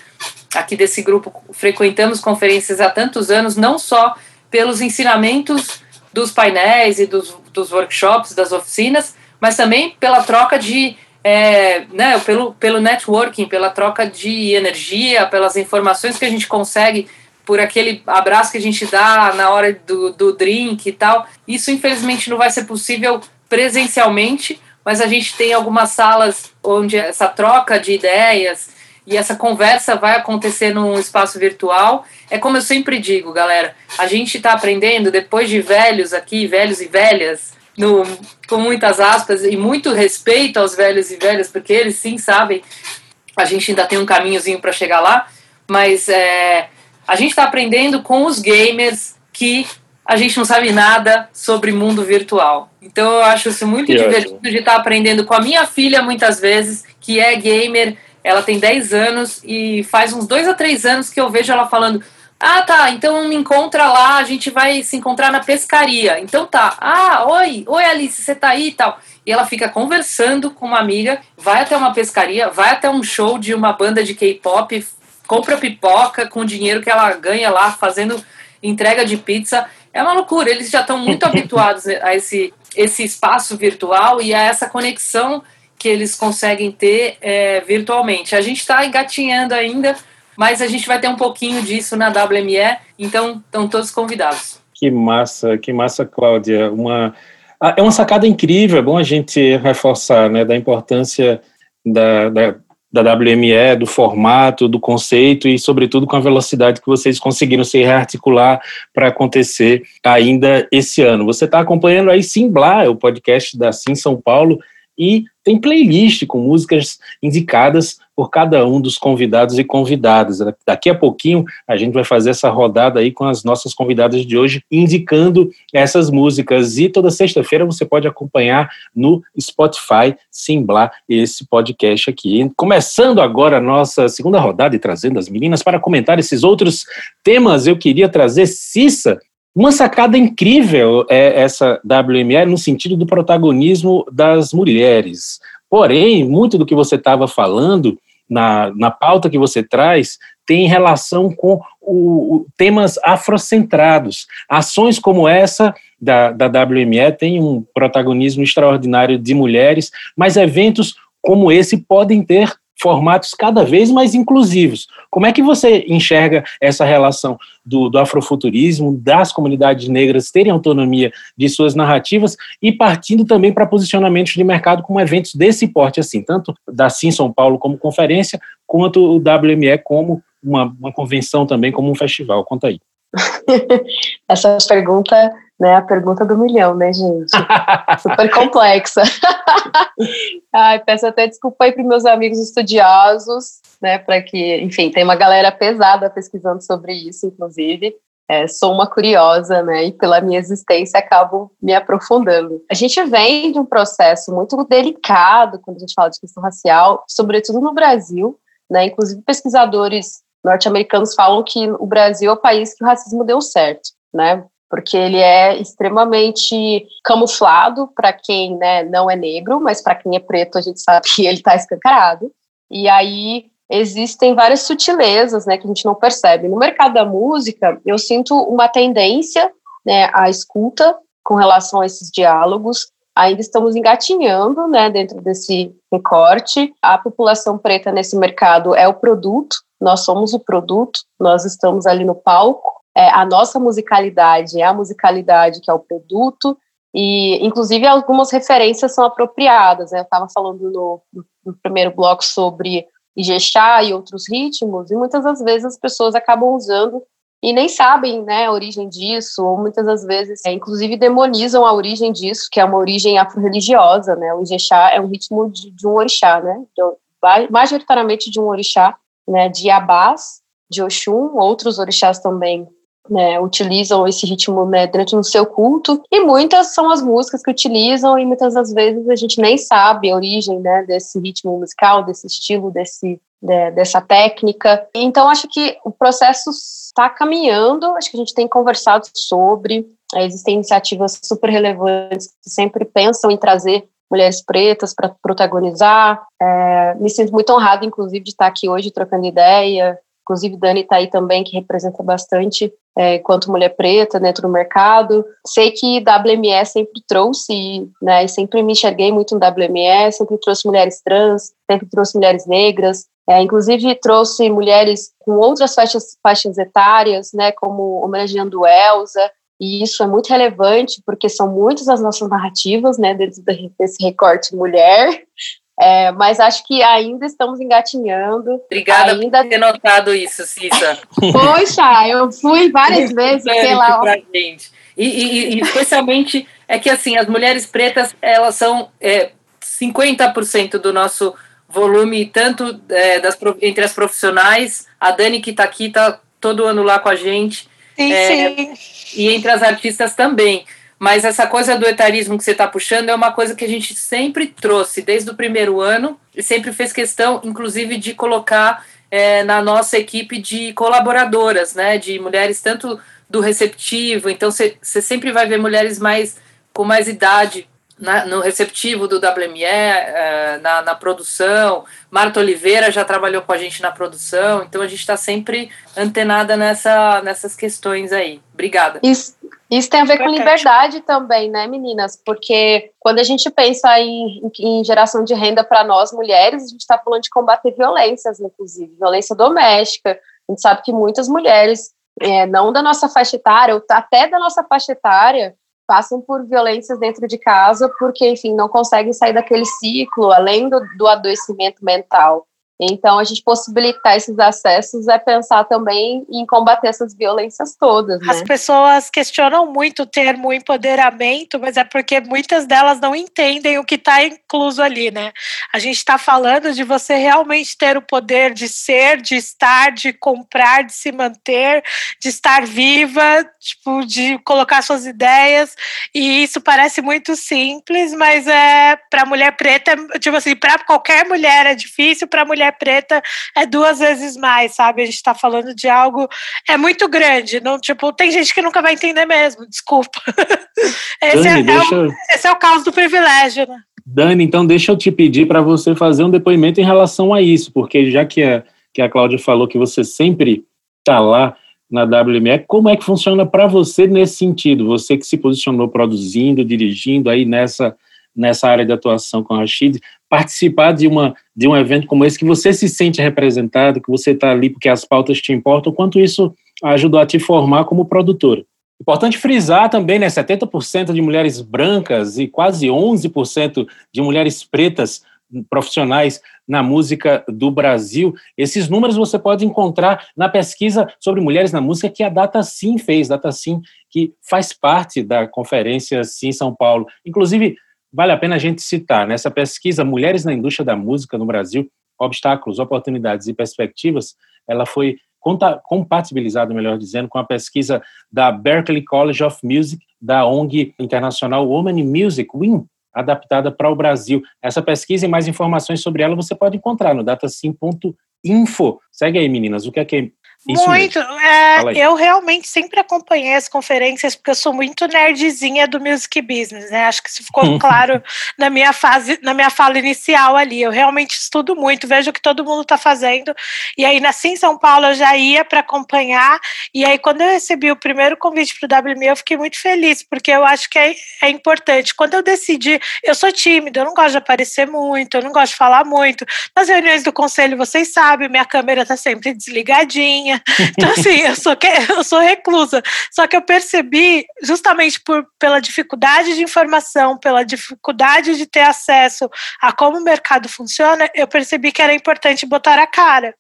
aqui desse grupo frequentamos conferências há tantos anos, não só pelos ensinamentos dos painéis e dos, dos workshops, das oficinas, mas também pela troca de é, né, pelo, pelo networking, pela troca de energia, pelas informações que a gente consegue por aquele abraço que a gente dá na hora do, do drink e tal. Isso, infelizmente, não vai ser possível presencialmente, mas a gente tem algumas salas onde essa troca de ideias e essa conversa vai acontecer num espaço virtual. É como eu sempre digo, galera, a gente está aprendendo, depois de velhos aqui, velhos e velhas, no, com muitas aspas, e muito respeito aos velhos e velhas, porque eles sim sabem, a gente ainda tem um caminhozinho para chegar lá, mas é, a gente está aprendendo com os gamers que a gente não sabe nada sobre mundo virtual. Então eu acho isso muito que divertido ótimo. de estar tá aprendendo com a minha filha muitas vezes, que é gamer, ela tem 10 anos e faz uns dois a três anos que eu vejo ela falando ah, tá. Então me encontra lá, a gente vai se encontrar na pescaria. Então tá. Ah, oi, oi Alice, você tá aí e tal. E ela fica conversando com uma amiga, vai até uma pescaria, vai até um show de uma banda de K-pop, compra pipoca com o dinheiro que ela ganha lá fazendo entrega de pizza. É uma loucura. Eles já estão muito *laughs* habituados a esse, esse espaço virtual e a essa conexão que eles conseguem ter é, virtualmente. A gente está engatinhando ainda mas a gente vai ter um pouquinho disso na WME, então estão todos convidados. Que massa, que massa, Cláudia. Uma, é uma sacada incrível, é bom a gente reforçar, né, da importância da, da, da WME, do formato, do conceito e, sobretudo, com a velocidade que vocês conseguiram se rearticular para acontecer ainda esse ano. Você está acompanhando aí Simblá, o podcast da Sim São Paulo, e tem playlist com músicas indicadas por cada um dos convidados e convidadas. Daqui a pouquinho a gente vai fazer essa rodada aí com as nossas convidadas de hoje, indicando essas músicas. E toda sexta-feira você pode acompanhar no Spotify Simblar esse podcast aqui. Começando agora a nossa segunda rodada e trazendo as meninas para comentar esses outros temas, eu queria trazer Cissa uma sacada incrível é essa WME no sentido do protagonismo das mulheres. Porém, muito do que você estava falando na, na pauta que você traz tem relação com o, o, temas afrocentrados. Ações como essa da, da WME têm um protagonismo extraordinário de mulheres, mas eventos como esse podem ter formatos cada vez mais inclusivos. Como é que você enxerga essa relação do, do, afrofuturismo, das comunidades negras terem autonomia de suas narrativas e partindo também para posicionamentos de mercado com eventos desse porte, assim, tanto da Sim São Paulo como conferência, quanto o WME como uma, uma convenção também, como um festival? Conta aí. *laughs* Essa pergunta né? A pergunta do milhão, né, gente? *laughs* Super complexa. *laughs* Ai, peço até desculpa aí para meus amigos estudiosos, né? Para que, enfim, tem uma galera pesada pesquisando sobre isso, inclusive. É, sou uma curiosa, né? E pela minha existência acabo me aprofundando. A gente vem de um processo muito delicado quando a gente fala de questão racial, sobretudo no Brasil, né? Inclusive pesquisadores norte-americanos falam que o Brasil é o país que o racismo deu certo, né? Porque ele é extremamente camuflado para quem né, não é negro, mas para quem é preto a gente *laughs* sabe que ele está escancarado. E aí existem várias sutilezas né, que a gente não percebe. No mercado da música, eu sinto uma tendência né, à escuta com relação a esses diálogos, ainda estamos engatinhando, né, dentro desse recorte. A população preta nesse mercado é o produto, nós somos o produto, nós estamos ali no palco. É, a nossa musicalidade é a musicalidade que é o produto, e inclusive algumas referências são apropriadas. Né? Eu estava falando no, no primeiro bloco sobre Ijexá e outros ritmos, e muitas das vezes as pessoas acabam usando e nem sabem né, a origem disso, ou muitas das vezes, é, inclusive, demonizam a origem disso, que é uma origem afro-religiosa, né? O Ijexá é um ritmo de, de um orixá, né? De, majoritariamente de um orixá, né? De Abás, de Oxum, outros orixás também né, utilizam esse ritmo né, dentro do seu culto, e muitas são as músicas que utilizam, e muitas das vezes a gente nem sabe a origem né, desse ritmo musical, desse estilo, desse, de, dessa técnica. Então, acho que o processo está caminhando, acho que a gente tem conversado sobre, é, existem iniciativas super relevantes que sempre pensam em trazer mulheres pretas para protagonizar. É, me sinto muito honrada, inclusive, de estar aqui hoje trocando ideia. Inclusive, Dani está aí também, que representa bastante é, enquanto mulher preta dentro do mercado. Sei que WME sempre trouxe, né, sempre me enxerguei muito no WME, sempre trouxe mulheres trans, sempre trouxe mulheres negras, é, inclusive trouxe mulheres com outras faixas, faixas etárias, né, como homenageando Elsa, e isso é muito relevante porque são muitas as nossas narrativas, né, dentro desse recorte mulher, é, mas acho que ainda estamos engatinhando. Obrigada ainda... por ter notado isso, Cissa. *laughs* Poxa, eu fui várias vezes, sei lá. Pra gente. E, e, e, especialmente é que assim, as mulheres pretas, elas são é, 50% do nosso volume, tanto é, das, entre as profissionais, a Dani que está aqui, está todo ano lá com a gente. Sim, é, sim. E entre as artistas também. Mas essa coisa do etarismo que você está puxando é uma coisa que a gente sempre trouxe desde o primeiro ano e sempre fez questão, inclusive, de colocar é, na nossa equipe de colaboradoras, né? De mulheres tanto do receptivo, então você sempre vai ver mulheres mais com mais idade na, no receptivo do WME, é, na, na, produção. Marta Oliveira já trabalhou com a gente na produção, então a gente está sempre antenada nessa, nessas questões aí. Obrigada. Isso, isso tem a ver com liberdade também, né, meninas? Porque quando a gente pensa em, em geração de renda para nós mulheres, a gente está falando de combater violências, inclusive, violência doméstica. A gente sabe que muitas mulheres, é, não da nossa faixa etária, ou até da nossa faixa etária, passam por violências dentro de casa porque, enfim, não conseguem sair daquele ciclo, além do, do adoecimento mental. Então, a gente possibilitar esses acessos é pensar também em combater essas violências todas. Né? As pessoas questionam muito o termo empoderamento, mas é porque muitas delas não entendem o que está incluso ali, né? A gente está falando de você realmente ter o poder de ser, de estar, de comprar, de se manter, de estar viva, tipo, de colocar suas ideias. E isso parece muito simples, mas é para mulher preta, tipo assim, para qualquer mulher é difícil, para mulher mulher preta é duas vezes mais, sabe? A gente está falando de algo é muito grande, não tipo tem gente que nunca vai entender mesmo. Desculpa. *laughs* esse, Dani, é, deixa... é o, esse é o caos do privilégio, né? Dani, então deixa eu te pedir para você fazer um depoimento em relação a isso, porque já que a, que a Cláudia falou que você sempre está lá na WME, como é que funciona para você nesse sentido? Você que se posicionou produzindo, dirigindo aí nessa, nessa área de atuação com a Rashid, participar de, uma, de um evento como esse, que você se sente representado, que você está ali porque as pautas te importam, quanto isso ajudou a te formar como produtora. Importante frisar também, né, 70% de mulheres brancas e quase 11% de mulheres pretas profissionais na música do Brasil. Esses números você pode encontrar na pesquisa sobre mulheres na música que a Data Sim fez, Data Sim que faz parte da conferência Sim São Paulo. Inclusive, Vale a pena a gente citar nessa pesquisa Mulheres na Indústria da Música no Brasil, Obstáculos, Oportunidades e Perspectivas, ela foi compatibilizada, melhor dizendo, com a pesquisa da Berklee College of Music, da ONG internacional Women in Music, WIM, adaptada para o Brasil. Essa pesquisa e mais informações sobre ela você pode encontrar no datasim.info. Segue aí, meninas, o que é que Isso muito. É, eu realmente sempre acompanhei as conferências porque eu sou muito nerdzinha do music business, né? Acho que isso ficou *laughs* claro na minha fase, na minha fala inicial ali. Eu realmente estudo muito, vejo o que todo mundo está fazendo. E aí, nasci em São Paulo, eu já ia para acompanhar. E aí, quando eu recebi o primeiro convite para o WME, eu fiquei muito feliz, porque eu acho que é, é importante. Quando eu decidi, eu sou tímida, eu não gosto de aparecer muito, eu não gosto de falar muito. Nas reuniões do conselho, vocês sabem, minha câmera está sempre desligadinha. *laughs* Então, assim, eu sou, eu sou reclusa. Só que eu percebi, justamente por, pela dificuldade de informação, pela dificuldade de ter acesso a como o mercado funciona, eu percebi que era importante botar a cara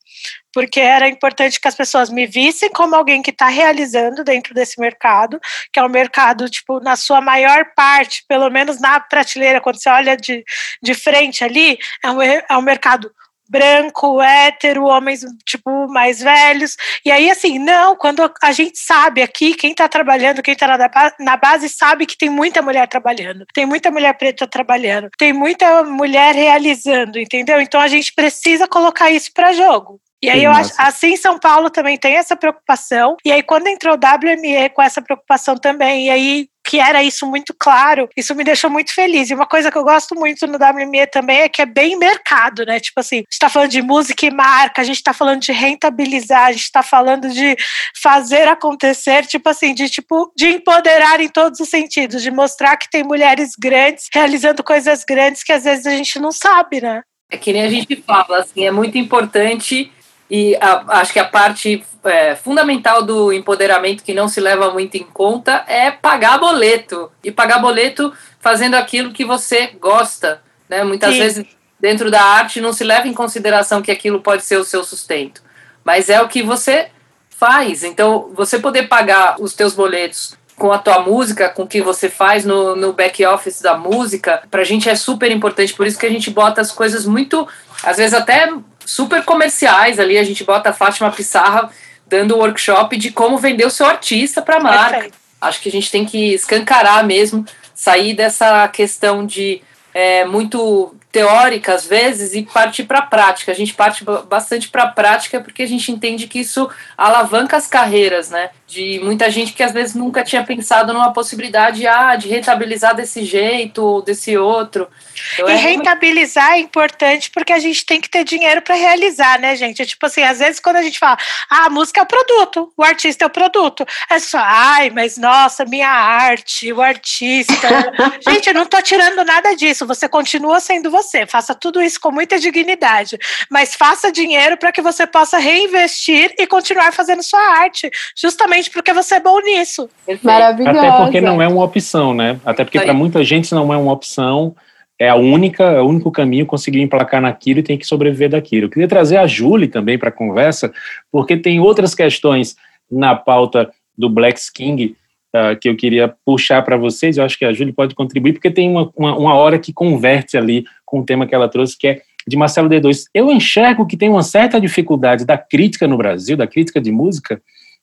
porque era importante que as pessoas me vissem como alguém que está realizando dentro desse mercado, que é um mercado, tipo, na sua maior parte, pelo menos na prateleira, quando você olha de, de frente ali, é um, é um mercado branco, hétero, homens tipo mais velhos. E aí, assim, não, quando a gente sabe aqui, quem está trabalhando, quem está na, na base, sabe que tem muita mulher trabalhando, tem muita mulher preta trabalhando, tem muita mulher realizando, entendeu? Então a gente precisa colocar isso para jogo. E aí, eu acho, assim, São Paulo também tem essa preocupação. E aí, quando entrou o WME com essa preocupação também, e aí que era isso muito claro, isso me deixou muito feliz. E uma coisa que eu gosto muito no WME também é que é bem mercado, né? Tipo assim, a gente tá falando de música e marca, a gente tá falando de rentabilizar, a gente tá falando de fazer acontecer, tipo assim, de tipo, de empoderar em todos os sentidos, de mostrar que tem mulheres grandes realizando coisas grandes que às vezes a gente não sabe, né? É que nem a gente fala, assim, é muito importante e a, acho que a parte é, fundamental do empoderamento que não se leva muito em conta é pagar boleto. E pagar boleto fazendo aquilo que você gosta. Né? Muitas Sim. vezes, dentro da arte, não se leva em consideração que aquilo pode ser o seu sustento. Mas é o que você faz. Então, você poder pagar os teus boletos com a tua música, com o que você faz no, no back office da música, pra gente é super importante. Por isso que a gente bota as coisas muito, às vezes até super comerciais ali. A gente bota a Fátima Pissarra dando workshop de como vender o seu artista para a marca. Perfeito. Acho que a gente tem que escancarar mesmo, sair dessa questão de é, muito teórica às vezes e partir para a prática. A gente parte bastante para a prática porque a gente entende que isso alavanca as carreiras, né? De muita gente que às vezes nunca tinha pensado numa possibilidade ah, de rentabilizar desse jeito ou desse outro. Então, e é rentabilizar é importante porque a gente tem que ter dinheiro para realizar, né, gente? É tipo assim, às vezes quando a gente fala, ah, a música é o produto, o artista é o produto, é só, ai, mas nossa, minha arte, o artista. *laughs* gente, eu não tô tirando nada disso, você continua sendo você, faça tudo isso com muita dignidade, mas faça dinheiro para que você possa reinvestir e continuar fazendo sua arte, justamente porque você é bom nisso. Maravilhoso. Até porque não é uma opção, né? Até porque para muita gente não é uma opção é a única, é o único caminho conseguir emplacar naquilo e tem que sobreviver daquilo. Eu queria trazer a Julie também para a conversa, porque tem outras questões na pauta do Black King uh, que eu queria puxar para vocês. Eu acho que a Julie pode contribuir, porque tem uma, uma, uma, hora que converte ali com o tema que ela trouxe, que é de Marcelo D2. Eu enxergo que tem uma certa dificuldade da crítica no Brasil, da crítica de música,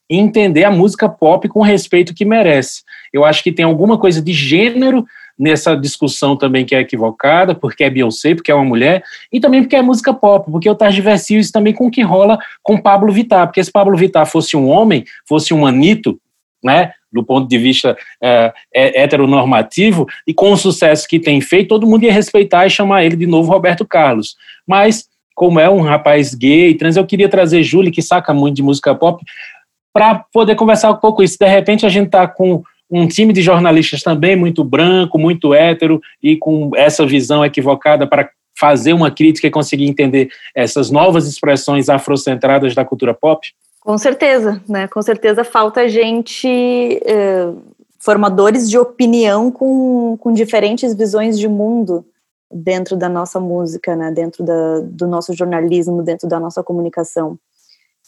entender a música pop com o respeito que merece. Eu acho que tem alguma coisa de gênero nessa discussão também que é equivocada, porque é Beyoncé, porque é uma mulher, e também porque é música pop, porque eu tardiversio isso também com o que rola com Pablo Vittar, porque se Pablo Vittar fosse um homem, fosse um anito, né, do ponto de vista é, é, heteronormativo, e com o sucesso que tem feito, todo mundo ia respeitar e chamar ele de novo Roberto Carlos. Mas, como é um rapaz gay, trans, eu queria trazer Júlia, que saca muito de música pop, para poder conversar um pouco isso. De repente a gente está com um time de jornalistas também muito branco, muito hétero e com essa visão equivocada para fazer uma crítica e conseguir entender essas novas expressões afrocentradas da cultura pop? Com certeza, né? Com certeza falta gente, eh, formadores de opinião com, com diferentes visões de mundo dentro da nossa música, né? Dentro da, do nosso jornalismo, dentro da nossa comunicação.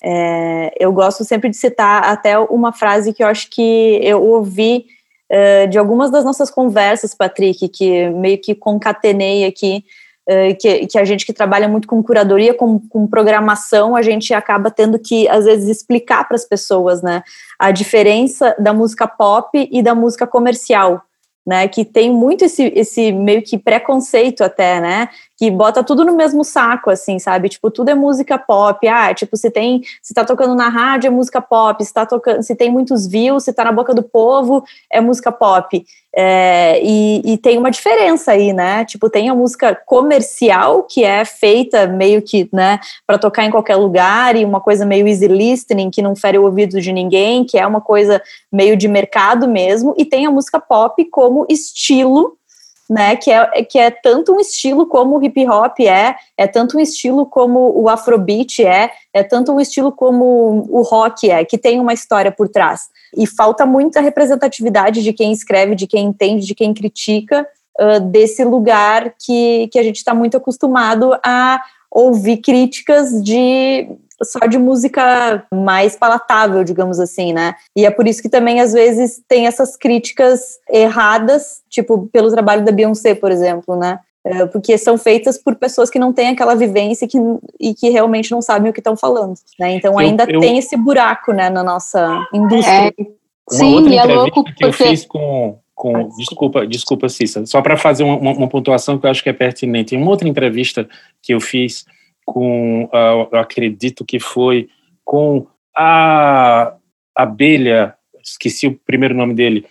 É, eu gosto sempre de citar até uma frase que eu acho que eu ouvi uh, de algumas das nossas conversas, Patrick, que meio que concatenei aqui, uh, que, que, a gente que trabalha muito com curadoria, com, com programação, a gente acaba tendo que, às vezes, explicar para as pessoas né, a diferença da música pop e da música comercial. Né, que tem muito esse, esse meio que preconceito até, né, que bota tudo no mesmo saco, assim, sabe? Tipo, tudo é música pop. Ah, tipo, se tem, se tá tocando na rádio é música pop, se tá tocando, se tem muitos views, se tá na boca do povo é música pop. É, e, e, tem uma diferença aí, né? Tipo, tem a música comercial, que é feita meio que, né, para tocar em qualquer lugar, e uma coisa meio easy listening, que não fere o ouvido de ninguém, que é uma coisa meio de mercado mesmo, e tem a música pop como estilo né, que é, que é tanto um estilo como o hip hop é, é tanto um estilo como o afrobeat é, é tanto um estilo como o rock é, que tem uma história por trás. E falta muita representatividade de quem escreve, de quem entende, de quem critica, uh, desse lugar que, que a gente está muito acostumado a ouvir críticas de só de música mais palatável, digamos assim, né? E é por isso que também às vezes tem essas críticas erradas, tipo pelo trabalho da Beyoncé, por exemplo, né? É, porque são feitas por pessoas que não têm aquela vivência que, e que realmente não sabem o que estão falando, né? Então ainda eu, eu, tem esse buraco, né, na nossa indústria. É, uma sim, outra é louco que porque... eu fiz com com ah, desculpa, desculpa, Cissa, só para fazer uma, uma, pontuação que eu acho que é pertinente. Em uma outra entrevista que eu fiz com, uh, eu acredito que foi com a abelha, esqueci o primeiro nome dele,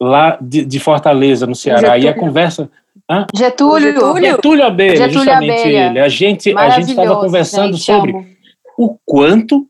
lá de, de Fortaleza, no Ceará. Getúlio. E a conversa. Hã? Getúlio. Getúlio. Getúlio Abelha, Getúlio justamente Abelha. ele. A gente a gente estava conversando gente, sobre amo. o quanto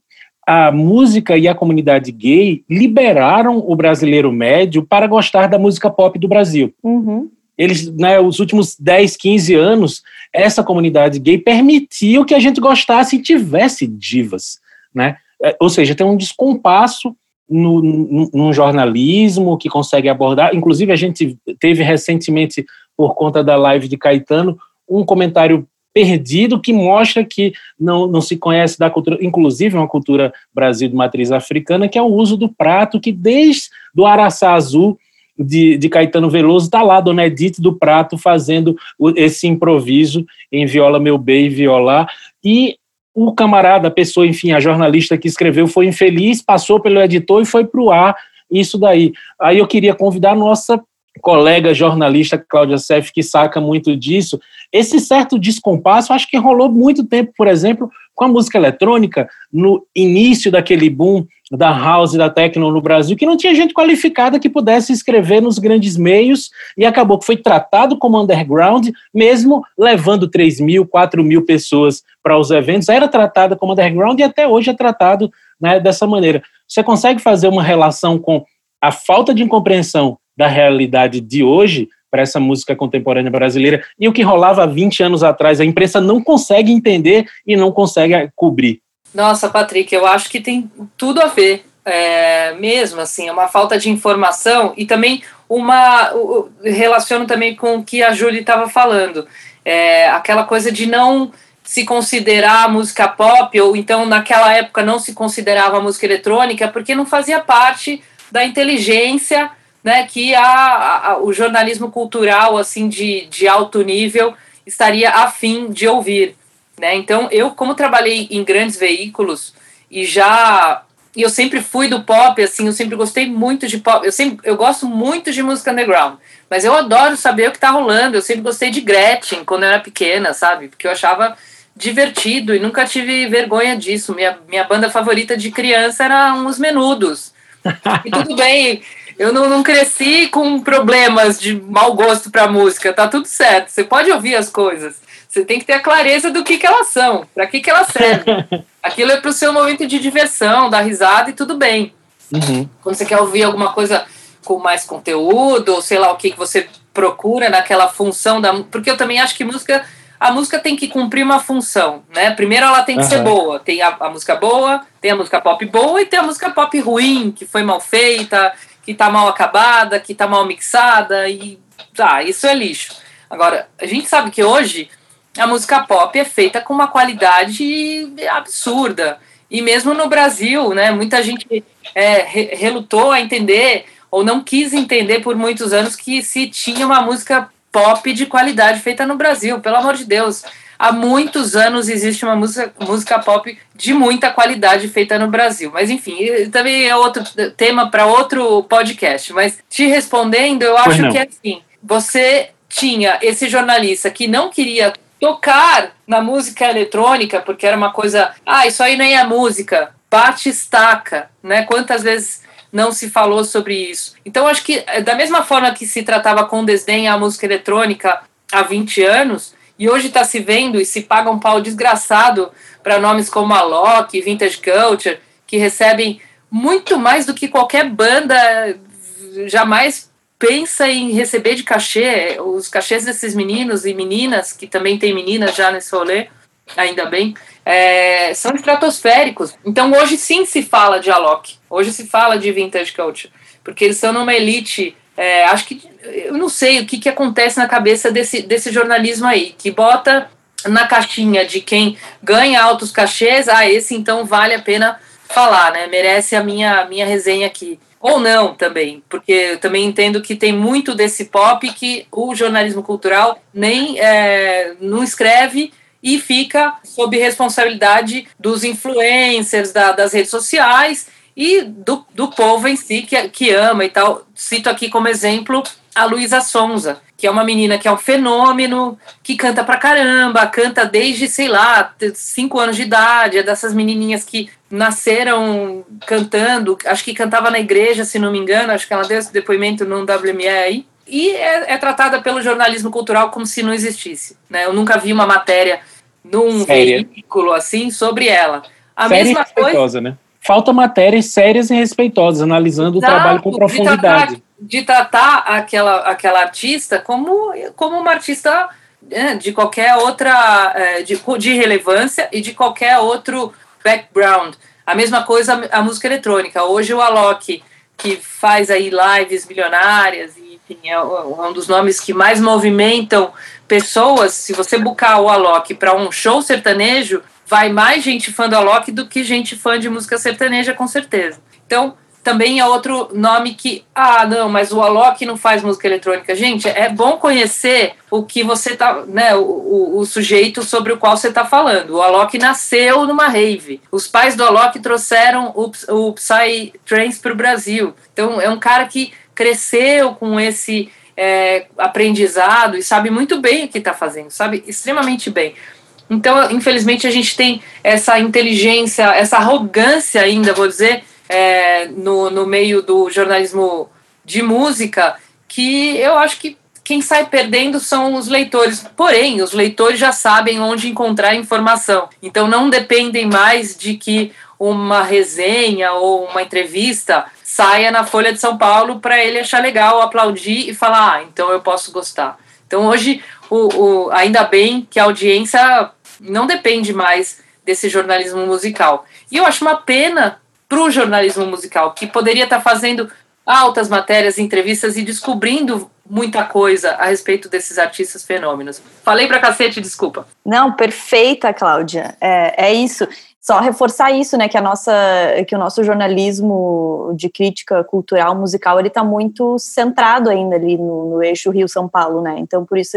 a música e a comunidade gay liberaram o brasileiro médio para gostar da música pop do Brasil. Uhum eles, né, os últimos 10, 15 anos, essa comunidade gay permitiu que a gente gostasse e tivesse divas, né? É, ou seja, tem um descompasso no, no, no, jornalismo que consegue abordar. Inclusive, a gente teve recentemente, por conta da live de Caetano, um comentário perdido que mostra que não, não se conhece da cultura, inclusive uma cultura Brasil de matriz africana, que é o uso do prato, que desde do araçá azul de, de Caetano Veloso, está lá Dona Edith do Prato fazendo esse improviso em Viola Meu Bem e Violar, e o camarada, a pessoa, enfim, a jornalista que escreveu foi infeliz, passou pelo editor e foi para o ar isso daí. Aí eu queria convidar a nossa colega jornalista Cláudia Seff, que saca muito disso, esse certo descompasso, acho que rolou muito tempo, por exemplo, com a música eletrônica, no início daquele boom da house e da techno no Brasil, que não tinha gente qualificada que pudesse escrever nos grandes meios, e acabou que foi tratado como underground, mesmo levando 3 mil, 4 mil pessoas para os eventos, era tratada como underground e até hoje é tratado né, dessa maneira. Você consegue fazer uma relação com a falta de incompreensão da realidade de hoje para essa música contemporânea brasileira e o que rolava há 20 anos atrás. A imprensa não consegue entender e não consegue cobrir. Nossa, Patrick, eu acho que tem tudo a ver. É, mesmo assim, é uma falta de informação e também uma relaciono também com o que a Júlia estava falando, é, aquela coisa de não se considerar música pop ou então naquela época não se considerava música eletrônica porque não fazia parte da inteligência né, que a, a, o jornalismo cultural assim de, de alto nível estaria afim de ouvir. Né? Então, eu, como trabalhei em grandes veículos e já. E eu sempre fui do pop, assim, eu sempre gostei muito de pop. Eu, sempre, eu gosto muito de música underground, mas eu adoro saber o que está rolando. Eu sempre gostei de Gretchen quando eu era pequena, sabe? Porque eu achava divertido e nunca tive vergonha disso. Minha, minha banda favorita de criança era Os Menudos. E tudo *laughs* bem, eu não, não cresci com problemas de mau gosto para música, tá tudo certo. Você pode ouvir as coisas. Você tem que ter a clareza do que, que elas são, para que, que elas servem. *laughs* Aquilo é para o seu momento de diversão, dar risada e tudo bem. Uhum. Quando você quer ouvir alguma coisa com mais conteúdo, ou sei lá o que, que você procura naquela função da. Porque eu também acho que música. A música tem que cumprir uma função, né? Primeiro ela tem que uhum. ser boa. Tem a, a música boa, tem a música pop boa e tem a música pop ruim, que foi mal feita, que está mal acabada, que está mal mixada e tá, isso é lixo. Agora, a gente sabe que hoje a música pop é feita com uma qualidade absurda. E mesmo no Brasil, né, muita gente é, relutou a entender ou não quis entender por muitos anos que se tinha uma música pop de qualidade feita no Brasil, pelo amor de Deus há muitos anos existe uma música, música pop de muita qualidade feita no Brasil. Mas enfim, também é outro tema para outro podcast. Mas te respondendo, eu acho que é assim: você tinha esse jornalista que não queria tocar na música eletrônica, porque era uma coisa, ah, isso aí nem é música, bate estaca, né? Quantas vezes não se falou sobre isso? Então, acho que eh, da mesma forma que se tratava com desdém a música eletrônica há 20 anos, e hoje está se vendo e se paga um pau desgraçado para nomes como a Loki, Vintage Culture, que recebem muito mais do que qualquer banda jamais pensa em receber de cachê. Os cachês desses meninos e meninas, que também tem meninas já nesse rolê, ainda bem, é, são estratosféricos. Então hoje sim se fala de Alok, hoje se fala de Vintage Culture, porque eles são numa elite. É, acho que eu não sei o que, que acontece na cabeça desse, desse jornalismo aí, que bota na caixinha de quem ganha altos cachês, ah, esse então vale a pena falar, né? Merece a minha, minha resenha aqui. Ou não também, porque eu também entendo que tem muito desse pop que o jornalismo cultural nem é, não escreve e fica sob responsabilidade dos influencers, da, das redes sociais e do, do povo em si que, que ama e tal. Cito aqui como exemplo a Luísa Sonza, que é uma menina que é um fenômeno, que canta pra caramba, canta desde, sei lá, cinco anos de idade, é dessas menininhas que nasceram cantando, acho que cantava na igreja, se não me engano, acho que ela deu esse depoimento num WME aí, e é, é tratada pelo jornalismo cultural como se não existisse, né? Eu nunca vi uma matéria num Séria. veículo assim sobre ela. A Séria mesma coisa, né? Falta matérias sérias e respeitosas, analisando Exato, o trabalho com profundidade de tratar aquela, aquela artista como, como uma artista né, de qualquer outra, é, de, de relevância e de qualquer outro background. A mesma coisa a música eletrônica. Hoje o Alok, que faz aí lives milionárias, e, enfim, é, é um dos nomes que mais movimentam pessoas. Se você buscar o Alok para um show sertanejo, vai mais gente fã do Alok do que gente fã de música sertaneja, com certeza. Então, também é outro nome que, ah, não, mas o Alok não faz música eletrônica. Gente, é bom conhecer o que você tá, né, o, o, o sujeito sobre o qual você está falando. O Alok nasceu numa rave. Os pais do Alok trouxeram o, o Psy Trance para o Brasil. Então, é um cara que cresceu com esse é, aprendizado e sabe muito bem o que está fazendo, sabe extremamente bem. Então, infelizmente, a gente tem essa inteligência, essa arrogância ainda, vou dizer, é, no, no meio do jornalismo de música que eu acho que quem sai perdendo são os leitores. Porém, os leitores já sabem onde encontrar informação. Então, não dependem mais de que uma resenha ou uma entrevista saia na Folha de São Paulo para ele achar legal, aplaudir e falar: ah, então eu posso gostar. Então, hoje, o, o, ainda bem que a audiência não depende mais desse jornalismo musical. E eu acho uma pena para o jornalismo musical, que poderia estar tá fazendo altas matérias, entrevistas e descobrindo muita coisa a respeito desses artistas fenômenos. Falei para cacete, desculpa. Não, perfeita, Cláudia. É, é isso só reforçar isso, né, que a nossa, que o nosso jornalismo de crítica cultural musical ele está muito centrado ainda ali no, no eixo Rio São Paulo, né? Então por isso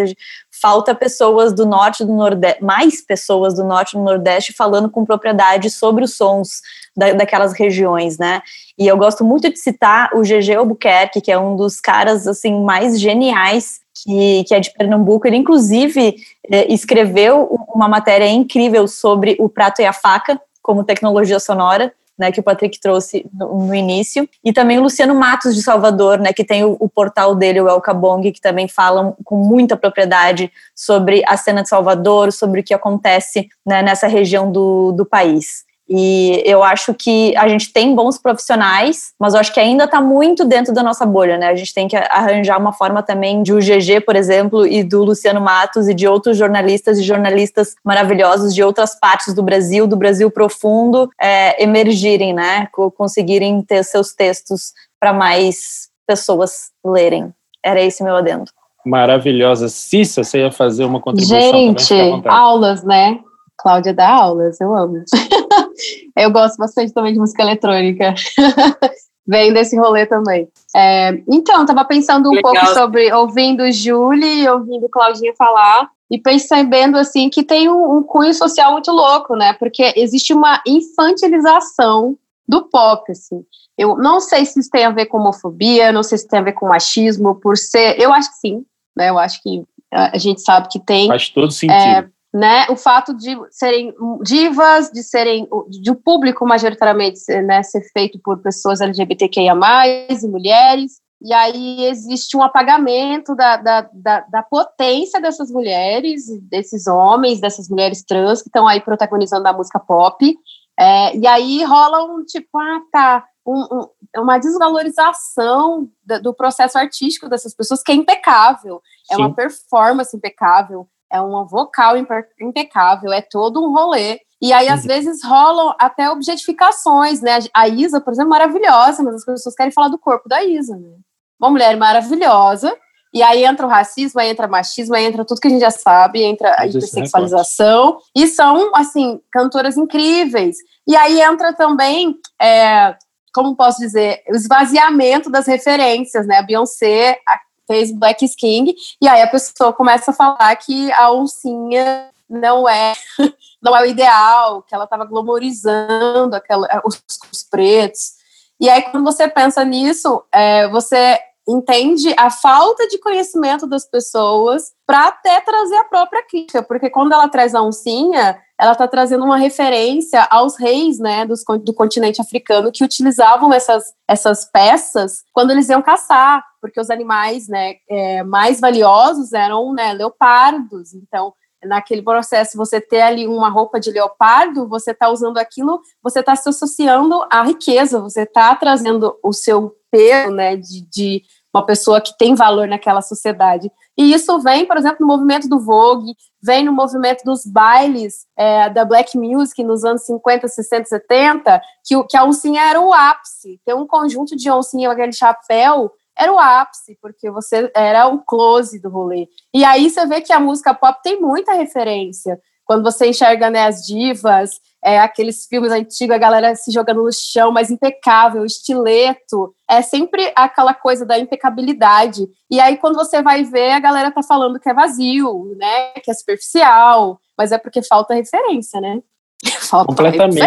falta pessoas do norte do nordeste, mais pessoas do norte do nordeste falando com propriedade sobre os sons da, daquelas regiões, né? E eu gosto muito de citar o GG Albuquerque, que é um dos caras assim mais geniais que, que é de Pernambuco. Ele, inclusive, é, escreveu uma matéria incrível sobre o prato e a faca como tecnologia sonora. Né, que o Patrick trouxe no, no, início, e também o Luciano Matos de Salvador, né, que tem o, o portal dele, o El Cabong, que também fala com muita propriedade sobre a cena de Salvador, sobre o que acontece né, nessa região do, do país. E eu acho que a gente tem bons profissionais, mas eu acho que ainda está muito dentro da nossa bolha, né? A gente tem que arranjar uma forma também de o GG, por exemplo, e do Luciano Matos e de outros jornalistas e jornalistas maravilhosos de outras partes do Brasil, do Brasil profundo, é, emergirem, né? Conseguirem ter seus textos para mais pessoas lerem. Era esse meu adendo. Maravilhosa. Cissa, você ia fazer uma contribuição? Gente, aulas, né? Cláudia dá aulas, eu amo. *laughs* *laughs* eu gosto bastante também de música eletrônica. *laughs* Vem desse rolê também. É, então, estava pensando um Legal. pouco sobre ouvindo Julie, ouvindo Claudinha falar e percebendo assim que tem um, um cunho social muito louco, né? Porque existe uma infantilização do pop, assim. Eu não sei se isso tem a ver com homofobia, não sei se tem a ver com machismo, por ser. Eu acho que sim, né? Eu acho que a gente sabe que tem. Faz todo sentido. É, né, o fato de serem divas, de serem de o um público majoritariamente né, ser feito por pessoas LGBTQIA+, e mulheres, e aí existe um apagamento da, da, da, da, potência dessas mulheres, desses homens, dessas mulheres trans que estão aí protagonizando a música pop. É, e aí rola um tipo, ah, tá, um, um, uma desvalorização do, do, processo artístico dessas pessoas que é impecável. Sim. É uma performance impecável, é uma vocal impecável, é todo um rolê. E aí, às uhum. vezes, rolam até objetificações, né? A Isa, por exemplo, é maravilhosa, mas as pessoas querem falar do corpo da Isa, né? uma mulher maravilhosa, e aí entra o racismo, aí entra o machismo, aí entra tudo que a gente já sabe, entra a hipersexualização, e são, assim, cantoras incríveis. E aí entra também, é, como posso dizer, o esvaziamento das referências, né? A Beyoncé fez Black King, e aí a pessoa começa a falar que a oncinha não é *laughs* não é o ideal, que ela estava glamorizando aquela, os, os pretos. E aí, quando você pensa nisso, é, você entende a falta de conhecimento das pessoas para até trazer a própria crítica, porque quando ela traz a oncinha, ela está trazendo uma referência aos reis, né, dos, do continente africano que utilizavam essas, essas peças quando eles iam caçar, porque os animais, né, é, mais valiosos eram, né, leopardos, então naquele processo você ter ali uma roupa de leopardo, você está usando aquilo, você está se associando à riqueza, você está trazendo o seu peso, né, de, de, uma pessoa que tem valor naquela sociedade. E isso vem, por exemplo, no movimento do Vogue, vem no movimento dos bailes é, da Black Music nos anos 50, 60, 70, que, que a oncinha era o ápice. Tem um conjunto de oncinha, aquele chapéu, era o ápice, porque você era o close do rolê. E aí você vê que a música pop tem muita referência. Quando você enxerga né, as divas, é, aqueles filmes antigos, a galera se jogando no chão, mas impecável, estileto, é sempre aquela coisa da impecabilidade. E aí, quando você vai ver, a galera tá falando que é vazio, né? Que é superficial, mas é porque falta referência, né? Falta Completamente.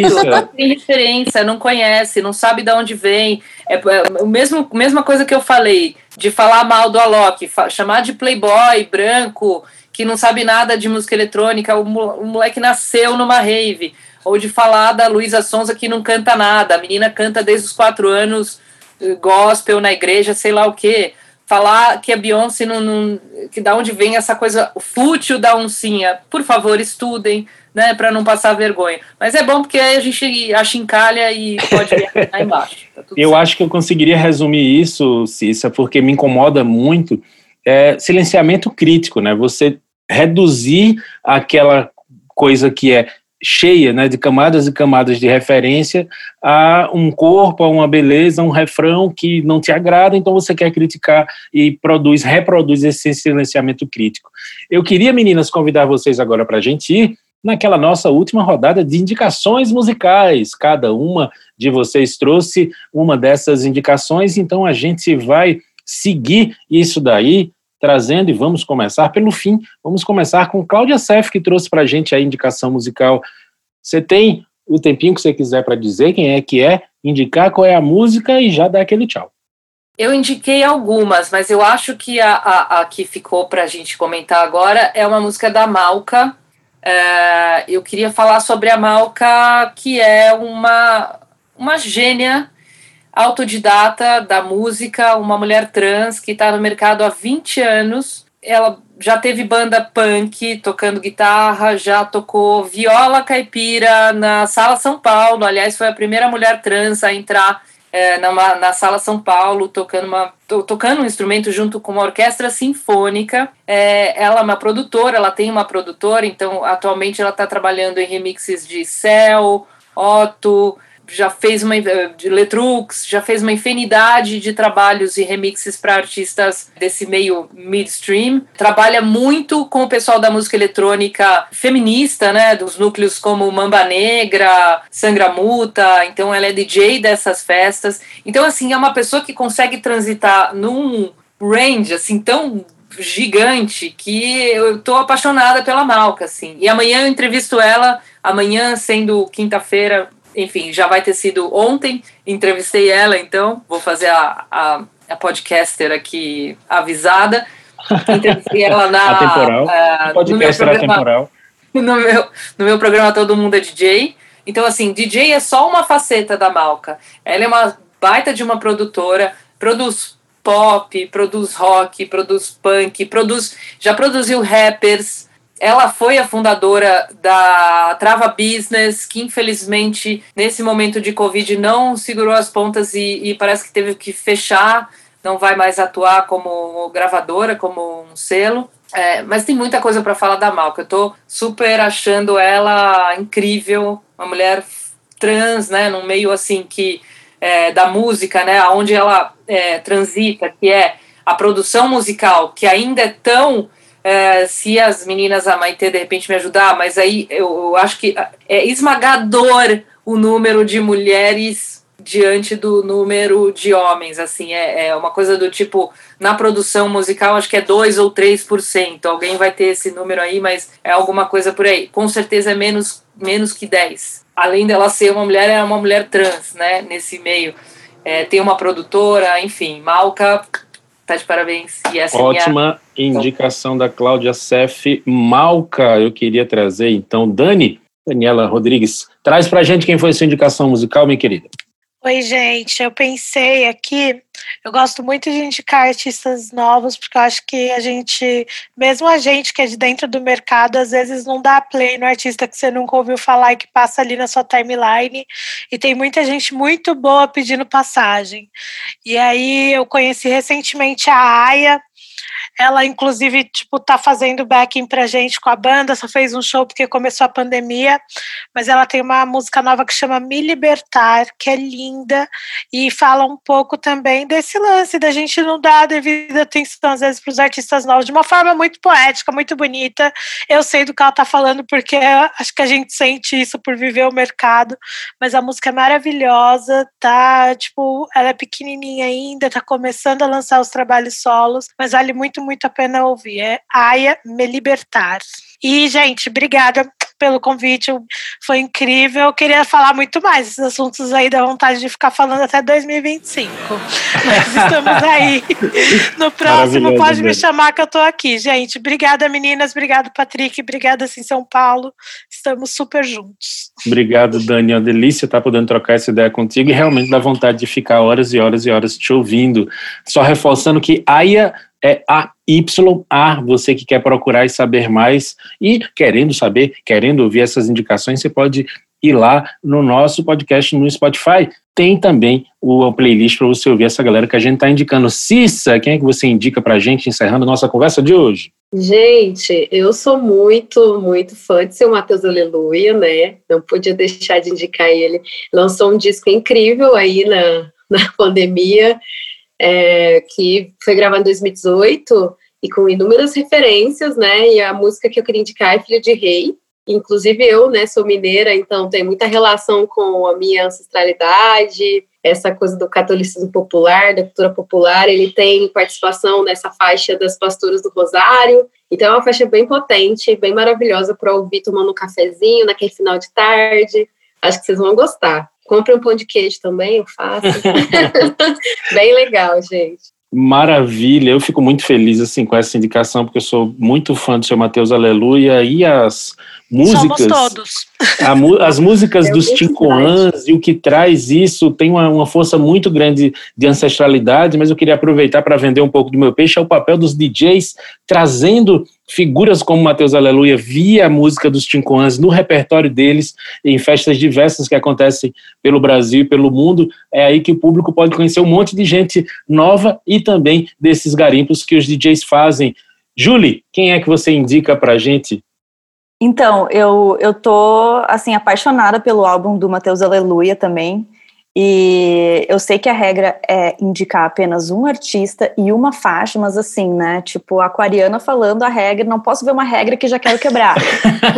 Isso. Não tem referência, não conhece, não sabe de onde vem. É, é o mesmo mesma coisa que eu falei, de falar mal do Alok, chamar de playboy branco, que não sabe nada de música eletrônica, o, o moleque nasceu numa rave. Ou de falar da Luísa Sonza que não canta nada, a menina canta desde os quatro anos eh, gospel na igreja, sei lá o quê falar que a Beyoncé não, não, que da onde vem essa coisa fútil da oncinha. Por favor, estudem, né, para não passar vergonha. Mas é bom porque aí a gente achincalha e pode *laughs* ver lá embaixo. Tá eu certo. acho que eu conseguiria resumir isso, Cissa, porque me incomoda muito é, silenciamento crítico, né? Você reduzir aquela coisa que é cheia né, de camadas e camadas de referência a um corpo, a uma beleza, um refrão que não te agrada, então você quer criticar e produz, reproduz esse silenciamento crítico. Eu queria, meninas, convidar vocês agora para a gente ir naquela nossa última rodada de indicações musicais. Cada uma de vocês trouxe uma dessas indicações, então a gente vai seguir isso daí, trazendo e vamos começar pelo fim. Vamos começar com Cláudia Sef, que trouxe para a gente a indicação musical. Você tem o tempinho que você quiser para dizer quem é que é, indicar qual é a música e já dar aquele tchau. Eu indiquei algumas, mas eu acho que a, a, a que ficou para a gente comentar agora é uma música da Malca, é, eu queria falar sobre a Malca, que é uma, uma gênia autodidata da música, uma mulher trans que está no mercado há 20 anos. Ela já teve banda punk tocando guitarra, já tocou viola caipira na Sala São Paulo. Aliás, foi a primeira mulher trans a entrar é, na, na Sala São Paulo, tocando, uma, to, tocando um instrumento junto com uma orquestra sinfônica. É, ela é uma produtora, ela tem uma produtora, então atualmente ela está trabalhando em remixes de Cell, Otto, já fez uma de Letrux, já fez uma infinidade de trabalhos e remixes para artistas desse meio midstream. Trabalha muito com o pessoal da música eletrônica feminista, né, dos núcleos como Mamba Negra, Sangra Muta. Então ela é DJ dessas festas. Então assim, é uma pessoa que consegue transitar num range assim tão gigante que eu tô apaixonada pela Malca, assim. E amanhã eu entrevisto ela, amanhã sendo quinta-feira, enfim, já vai ter sido ontem, entrevistei ela, então, vou fazer a, a, a podcaster aqui avisada, Entrevistei *laughs* ela na. Atemporal. Uh, era atemporal. *laughs* No meu, no meu programa Todo Mundo é DJ. Então, assim, DJ é só uma faceta da Malca. Ela é uma baita de uma produtora, produz pop, produz rock, produz punk, produz, já produziu rappers. Ela foi a fundadora da Trava Business, que infelizmente nesse momento de Covid não segurou as pontas e, e parece que teve que fechar, não vai mais atuar como gravadora, como um selo. É, mas tem muita coisa para falar da Malca. Eu estou super achando ela incrível, uma mulher trans, né, num meio assim que é, da música, né, onde ela é, transita, que é a produção musical, que ainda é tão. É, se as meninas, a Maite, de repente me ajudar, mas aí eu, eu acho que é esmagador o número de mulheres diante do número de homens, assim, é, é, uma coisa do tipo, na produção musical, acho que é 2 ou 3%, alguém vai ter esse número aí, mas é alguma coisa por aí, com certeza é menos, menos que 10 além dela ser uma mulher, é uma mulher trans, né, nesse meio. É, tem uma produtora, enfim, Malca, tá de parabéns. E essa Ótima é minha... indicação da Cláudia Sef. Malca, eu queria trazer, então, Dani, Daniela Rodrigues, traz pra gente quem foi a sua indicação musical, minha querida. Oi, gente. Eu pensei aqui, eu gosto muito de indicar artistas novos, porque eu acho que a gente, mesmo a gente que é de dentro do mercado, às vezes não dá play no artista que você nunca ouviu falar e que passa ali na sua timeline. E tem muita gente muito boa pedindo passagem. E aí eu conheci recentemente a Aya, ela, inclusive, tipo, tá fazendo backing pra gente com a banda, só fez um show porque começou a pandemia, mas ela tem uma música nova que chama Me Libertar, que é linda, e fala um pouco também desse lance da gente não dar a devida atenção, às vezes, pros artistas novos, de uma forma muito poética, muito bonita. Eu sei do que ela tá falando, porque acho que a gente sente isso por viver o mercado, mas a música é maravilhosa, tá, tipo, ela é pequenininha ainda, tá começando a lançar os trabalhos solos, mas vale muito muito a pena ouvir. É Aya Me Libertar. E, gente, obrigada pelo convite, foi incrível. Eu queria falar muito mais esses assuntos aí, da vontade de ficar falando até 2025. *laughs* Mas estamos aí. No próximo, pode me chamar que eu tô aqui, gente. Obrigada, meninas. Obrigado, Patrick. Obrigada, assim, São Paulo. Estamos super juntos. Obrigado, Dani. É uma delícia estar podendo trocar essa ideia contigo e realmente dá vontade de ficar horas e horas e horas te ouvindo. Só reforçando que Aya é AYA, você que quer procurar e saber mais e querendo saber, querendo ouvir essas indicações, você pode ir lá no nosso podcast no Spotify. Tem também o playlist para você ouvir essa galera que a gente está indicando. Cissa, quem é que você indica para a gente, encerrando a nossa conversa de hoje? Gente, eu sou muito, muito fã de seu Matheus Aleluia, né? Não podia deixar de indicar ele. Lançou um disco incrível aí na, *laughs* na pandemia é, que foi gravado em 2018 e com inúmeras referências, né? E a música que eu queria indicar é Filho de Rei. Inclusive eu, né, sou mineira, então tem muita relação com a minha ancestralidade, essa coisa do catolicismo popular, da cultura popular. Ele tem participação nessa faixa das pastoras do Rosário. Então é uma faixa bem potente, bem maravilhosa para ouvir tomando um cafezinho naquele final de tarde. Acho que vocês vão gostar. Compre um pão de queijo também, eu faço. *laughs* Bem legal, gente. Maravilha, eu fico muito feliz assim com essa indicação, porque eu sou muito fã do seu Mateus Aleluia e as músicas. Somos todos. A, as músicas *laughs* dos Tincoãs e o que traz isso tem uma, uma, força muito grande de ancestralidade, mas eu queria aproveitar para vender um pouco do meu peixe, é o papel dos DJs trazendo figuras como Mateus Aleluia via a música dos Tincoãs no repertório deles, em festas diversas que acontecem pelo Brasil e pelo mundo. É aí que o público pode conhecer um monte de gente nova e também desses garimpos que os DJs fazem. Julie, quem é que você indica para a gente então, eu, eu tô, assim, apaixonada pelo álbum do Mateus Aleluia também. E eu sei que a regra é indicar apenas um artista e uma faixa, mas assim, né? Tipo, aquariana falando a regra, não posso ver uma regra que já quero quebrar.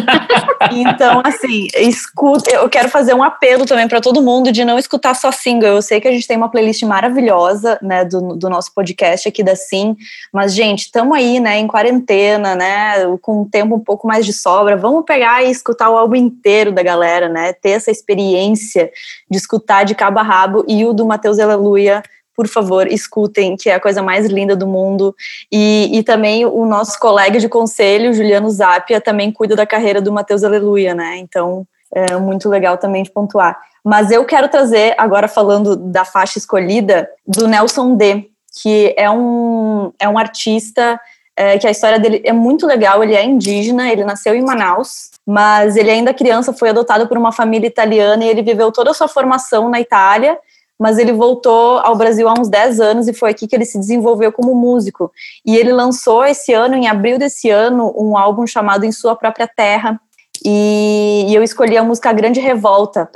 *laughs* então, assim, escuta, eu quero fazer um apelo também para todo mundo de não escutar só single. Eu sei que a gente tem uma playlist maravilhosa, né, do, do nosso podcast aqui da Sim, mas, gente, estamos aí, né, em quarentena, né, com um tempo um pouco mais de sobra. Vamos pegar e escutar o álbum inteiro da galera, né? Ter essa experiência de escutar de cabo rabo, e o do Matheus Aleluia por favor, escutem, que é a coisa mais linda do mundo. E, e também o nosso colega de conselho, Juliano Zapia, também cuida da carreira do Mateus Aleluia, né? Então, é muito legal também de pontuar. Mas eu quero trazer, agora falando da faixa escolhida, do Nelson D, que é um, é um artista é, que a história dele é muito legal. Ele é indígena, ele nasceu em Manaus, mas ele ainda criança foi adotado por uma família italiana e ele viveu toda a sua formação na Itália mas ele voltou ao Brasil há uns 10 anos e foi aqui que ele se desenvolveu como músico. E ele lançou esse ano, em abril desse ano, um álbum chamado Em Sua Própria Terra, e, e, eu escolhi a música Grande Revolta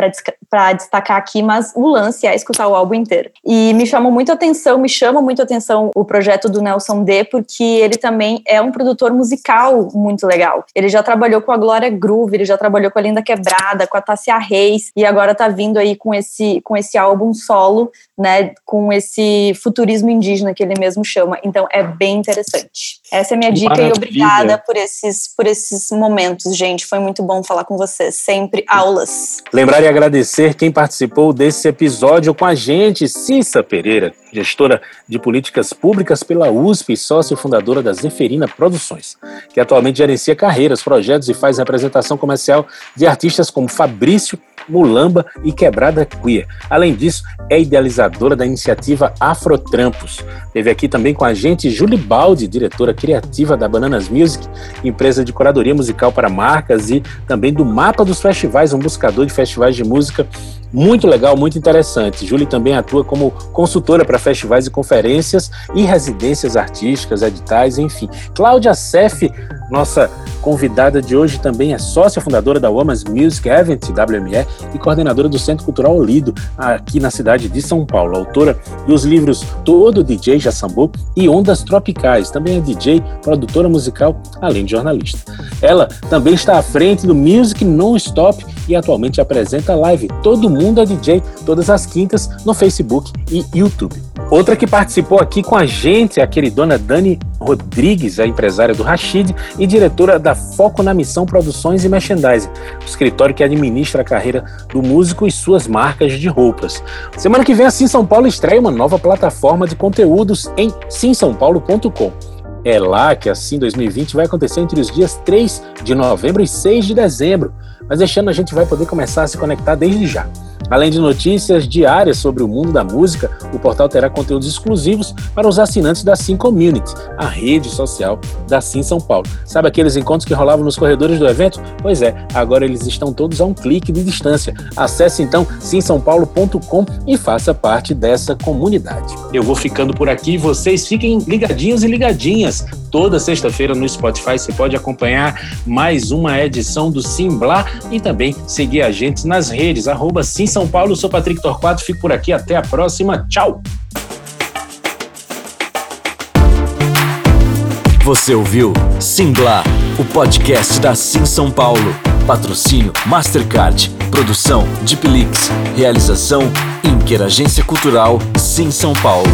para destacar aqui, mas o lance é escutar o álbum inteiro. E me chamou muito atenção, me chama muito atenção o projeto do Nelson D, porque ele também é um produtor musical muito legal. Ele já trabalhou com a Glória Groove, ele já trabalhou com a Linda Quebrada, com a Tássia Reis, e agora tá vindo aí com esse, com esse álbum solo, né, com esse futurismo indígena que ele mesmo chama. Então é bem interessante. Essa é a minha dica Maravilha. e obrigada por esses, por esses momentos, gente. Foi muito bom falar com vocês. Sempre aulas. Lembrar e agradecer quem participou desse episódio com a gente, Cissa Pereira, gestora de políticas públicas pela USP e sócio fundadora da Zeferina Produções, que atualmente gerencia carreiras, projetos e faz representação comercial de artistas como Fabrício Mulamba e Quebrada Queer. Além disso, é idealizadora da iniciativa Afrotrampos. Teve aqui também com a gente Julie Baldi, diretora criativa da Bananas Music, empresa de curadoria musical para marcas e também do Mapa dos Festivais, um buscador de festivais de música muito legal, muito interessante. Julie também atua como consultora para festivais e conferências e residências artísticas, editais, enfim. Cláudia Sef, nossa convidada de hoje, também é sócia fundadora da Women's Music Event, WME, e coordenadora do Centro Cultural Olido, aqui na cidade de São Paulo. Autora dos livros Todo DJ Já Sambu e Ondas Tropicais. Também é DJ, produtora musical, além de jornalista. Ela também está à frente do Music Non-Stop e atualmente apresenta live Todo Mundo é DJ todas as quintas no Facebook e YouTube. Outra que participou aqui com a gente é a queridona Dani Rodrigues, a empresária do Rashid e diretora da Foco na Missão Produções e Merchandising, o escritório que administra a carreira do músico e suas marcas de roupas. Semana que vem a Sim São Paulo estreia uma nova plataforma de conteúdos em simsãopaulo.com. É lá que a Sim 2020 vai acontecer entre os dias 3 de novembro e 6 de dezembro. Mas deixando a gente vai poder começar a se conectar desde já. Além de notícias diárias sobre o mundo da música, o portal terá conteúdos exclusivos para os assinantes da Sim Community, a rede social da Sim São Paulo. Sabe aqueles encontros que rolavam nos corredores do evento? Pois é, agora eles estão todos a um clique de distância. Acesse então simsãopaulo.com e faça parte dessa comunidade. Eu vou ficando por aqui, vocês fiquem ligadinhos e ligadinhas. Toda sexta-feira no Spotify você pode acompanhar mais uma edição do Simblá e também seguir a gente nas redes, arroba Sim São Paulo. Eu sou Patrick Torquato, fico por aqui. Até a próxima. Tchau! Você ouviu Simblá, o podcast da Sim São Paulo. Patrocínio Mastercard. Produção Deep Realização Inter Agência Cultural Sim São Paulo.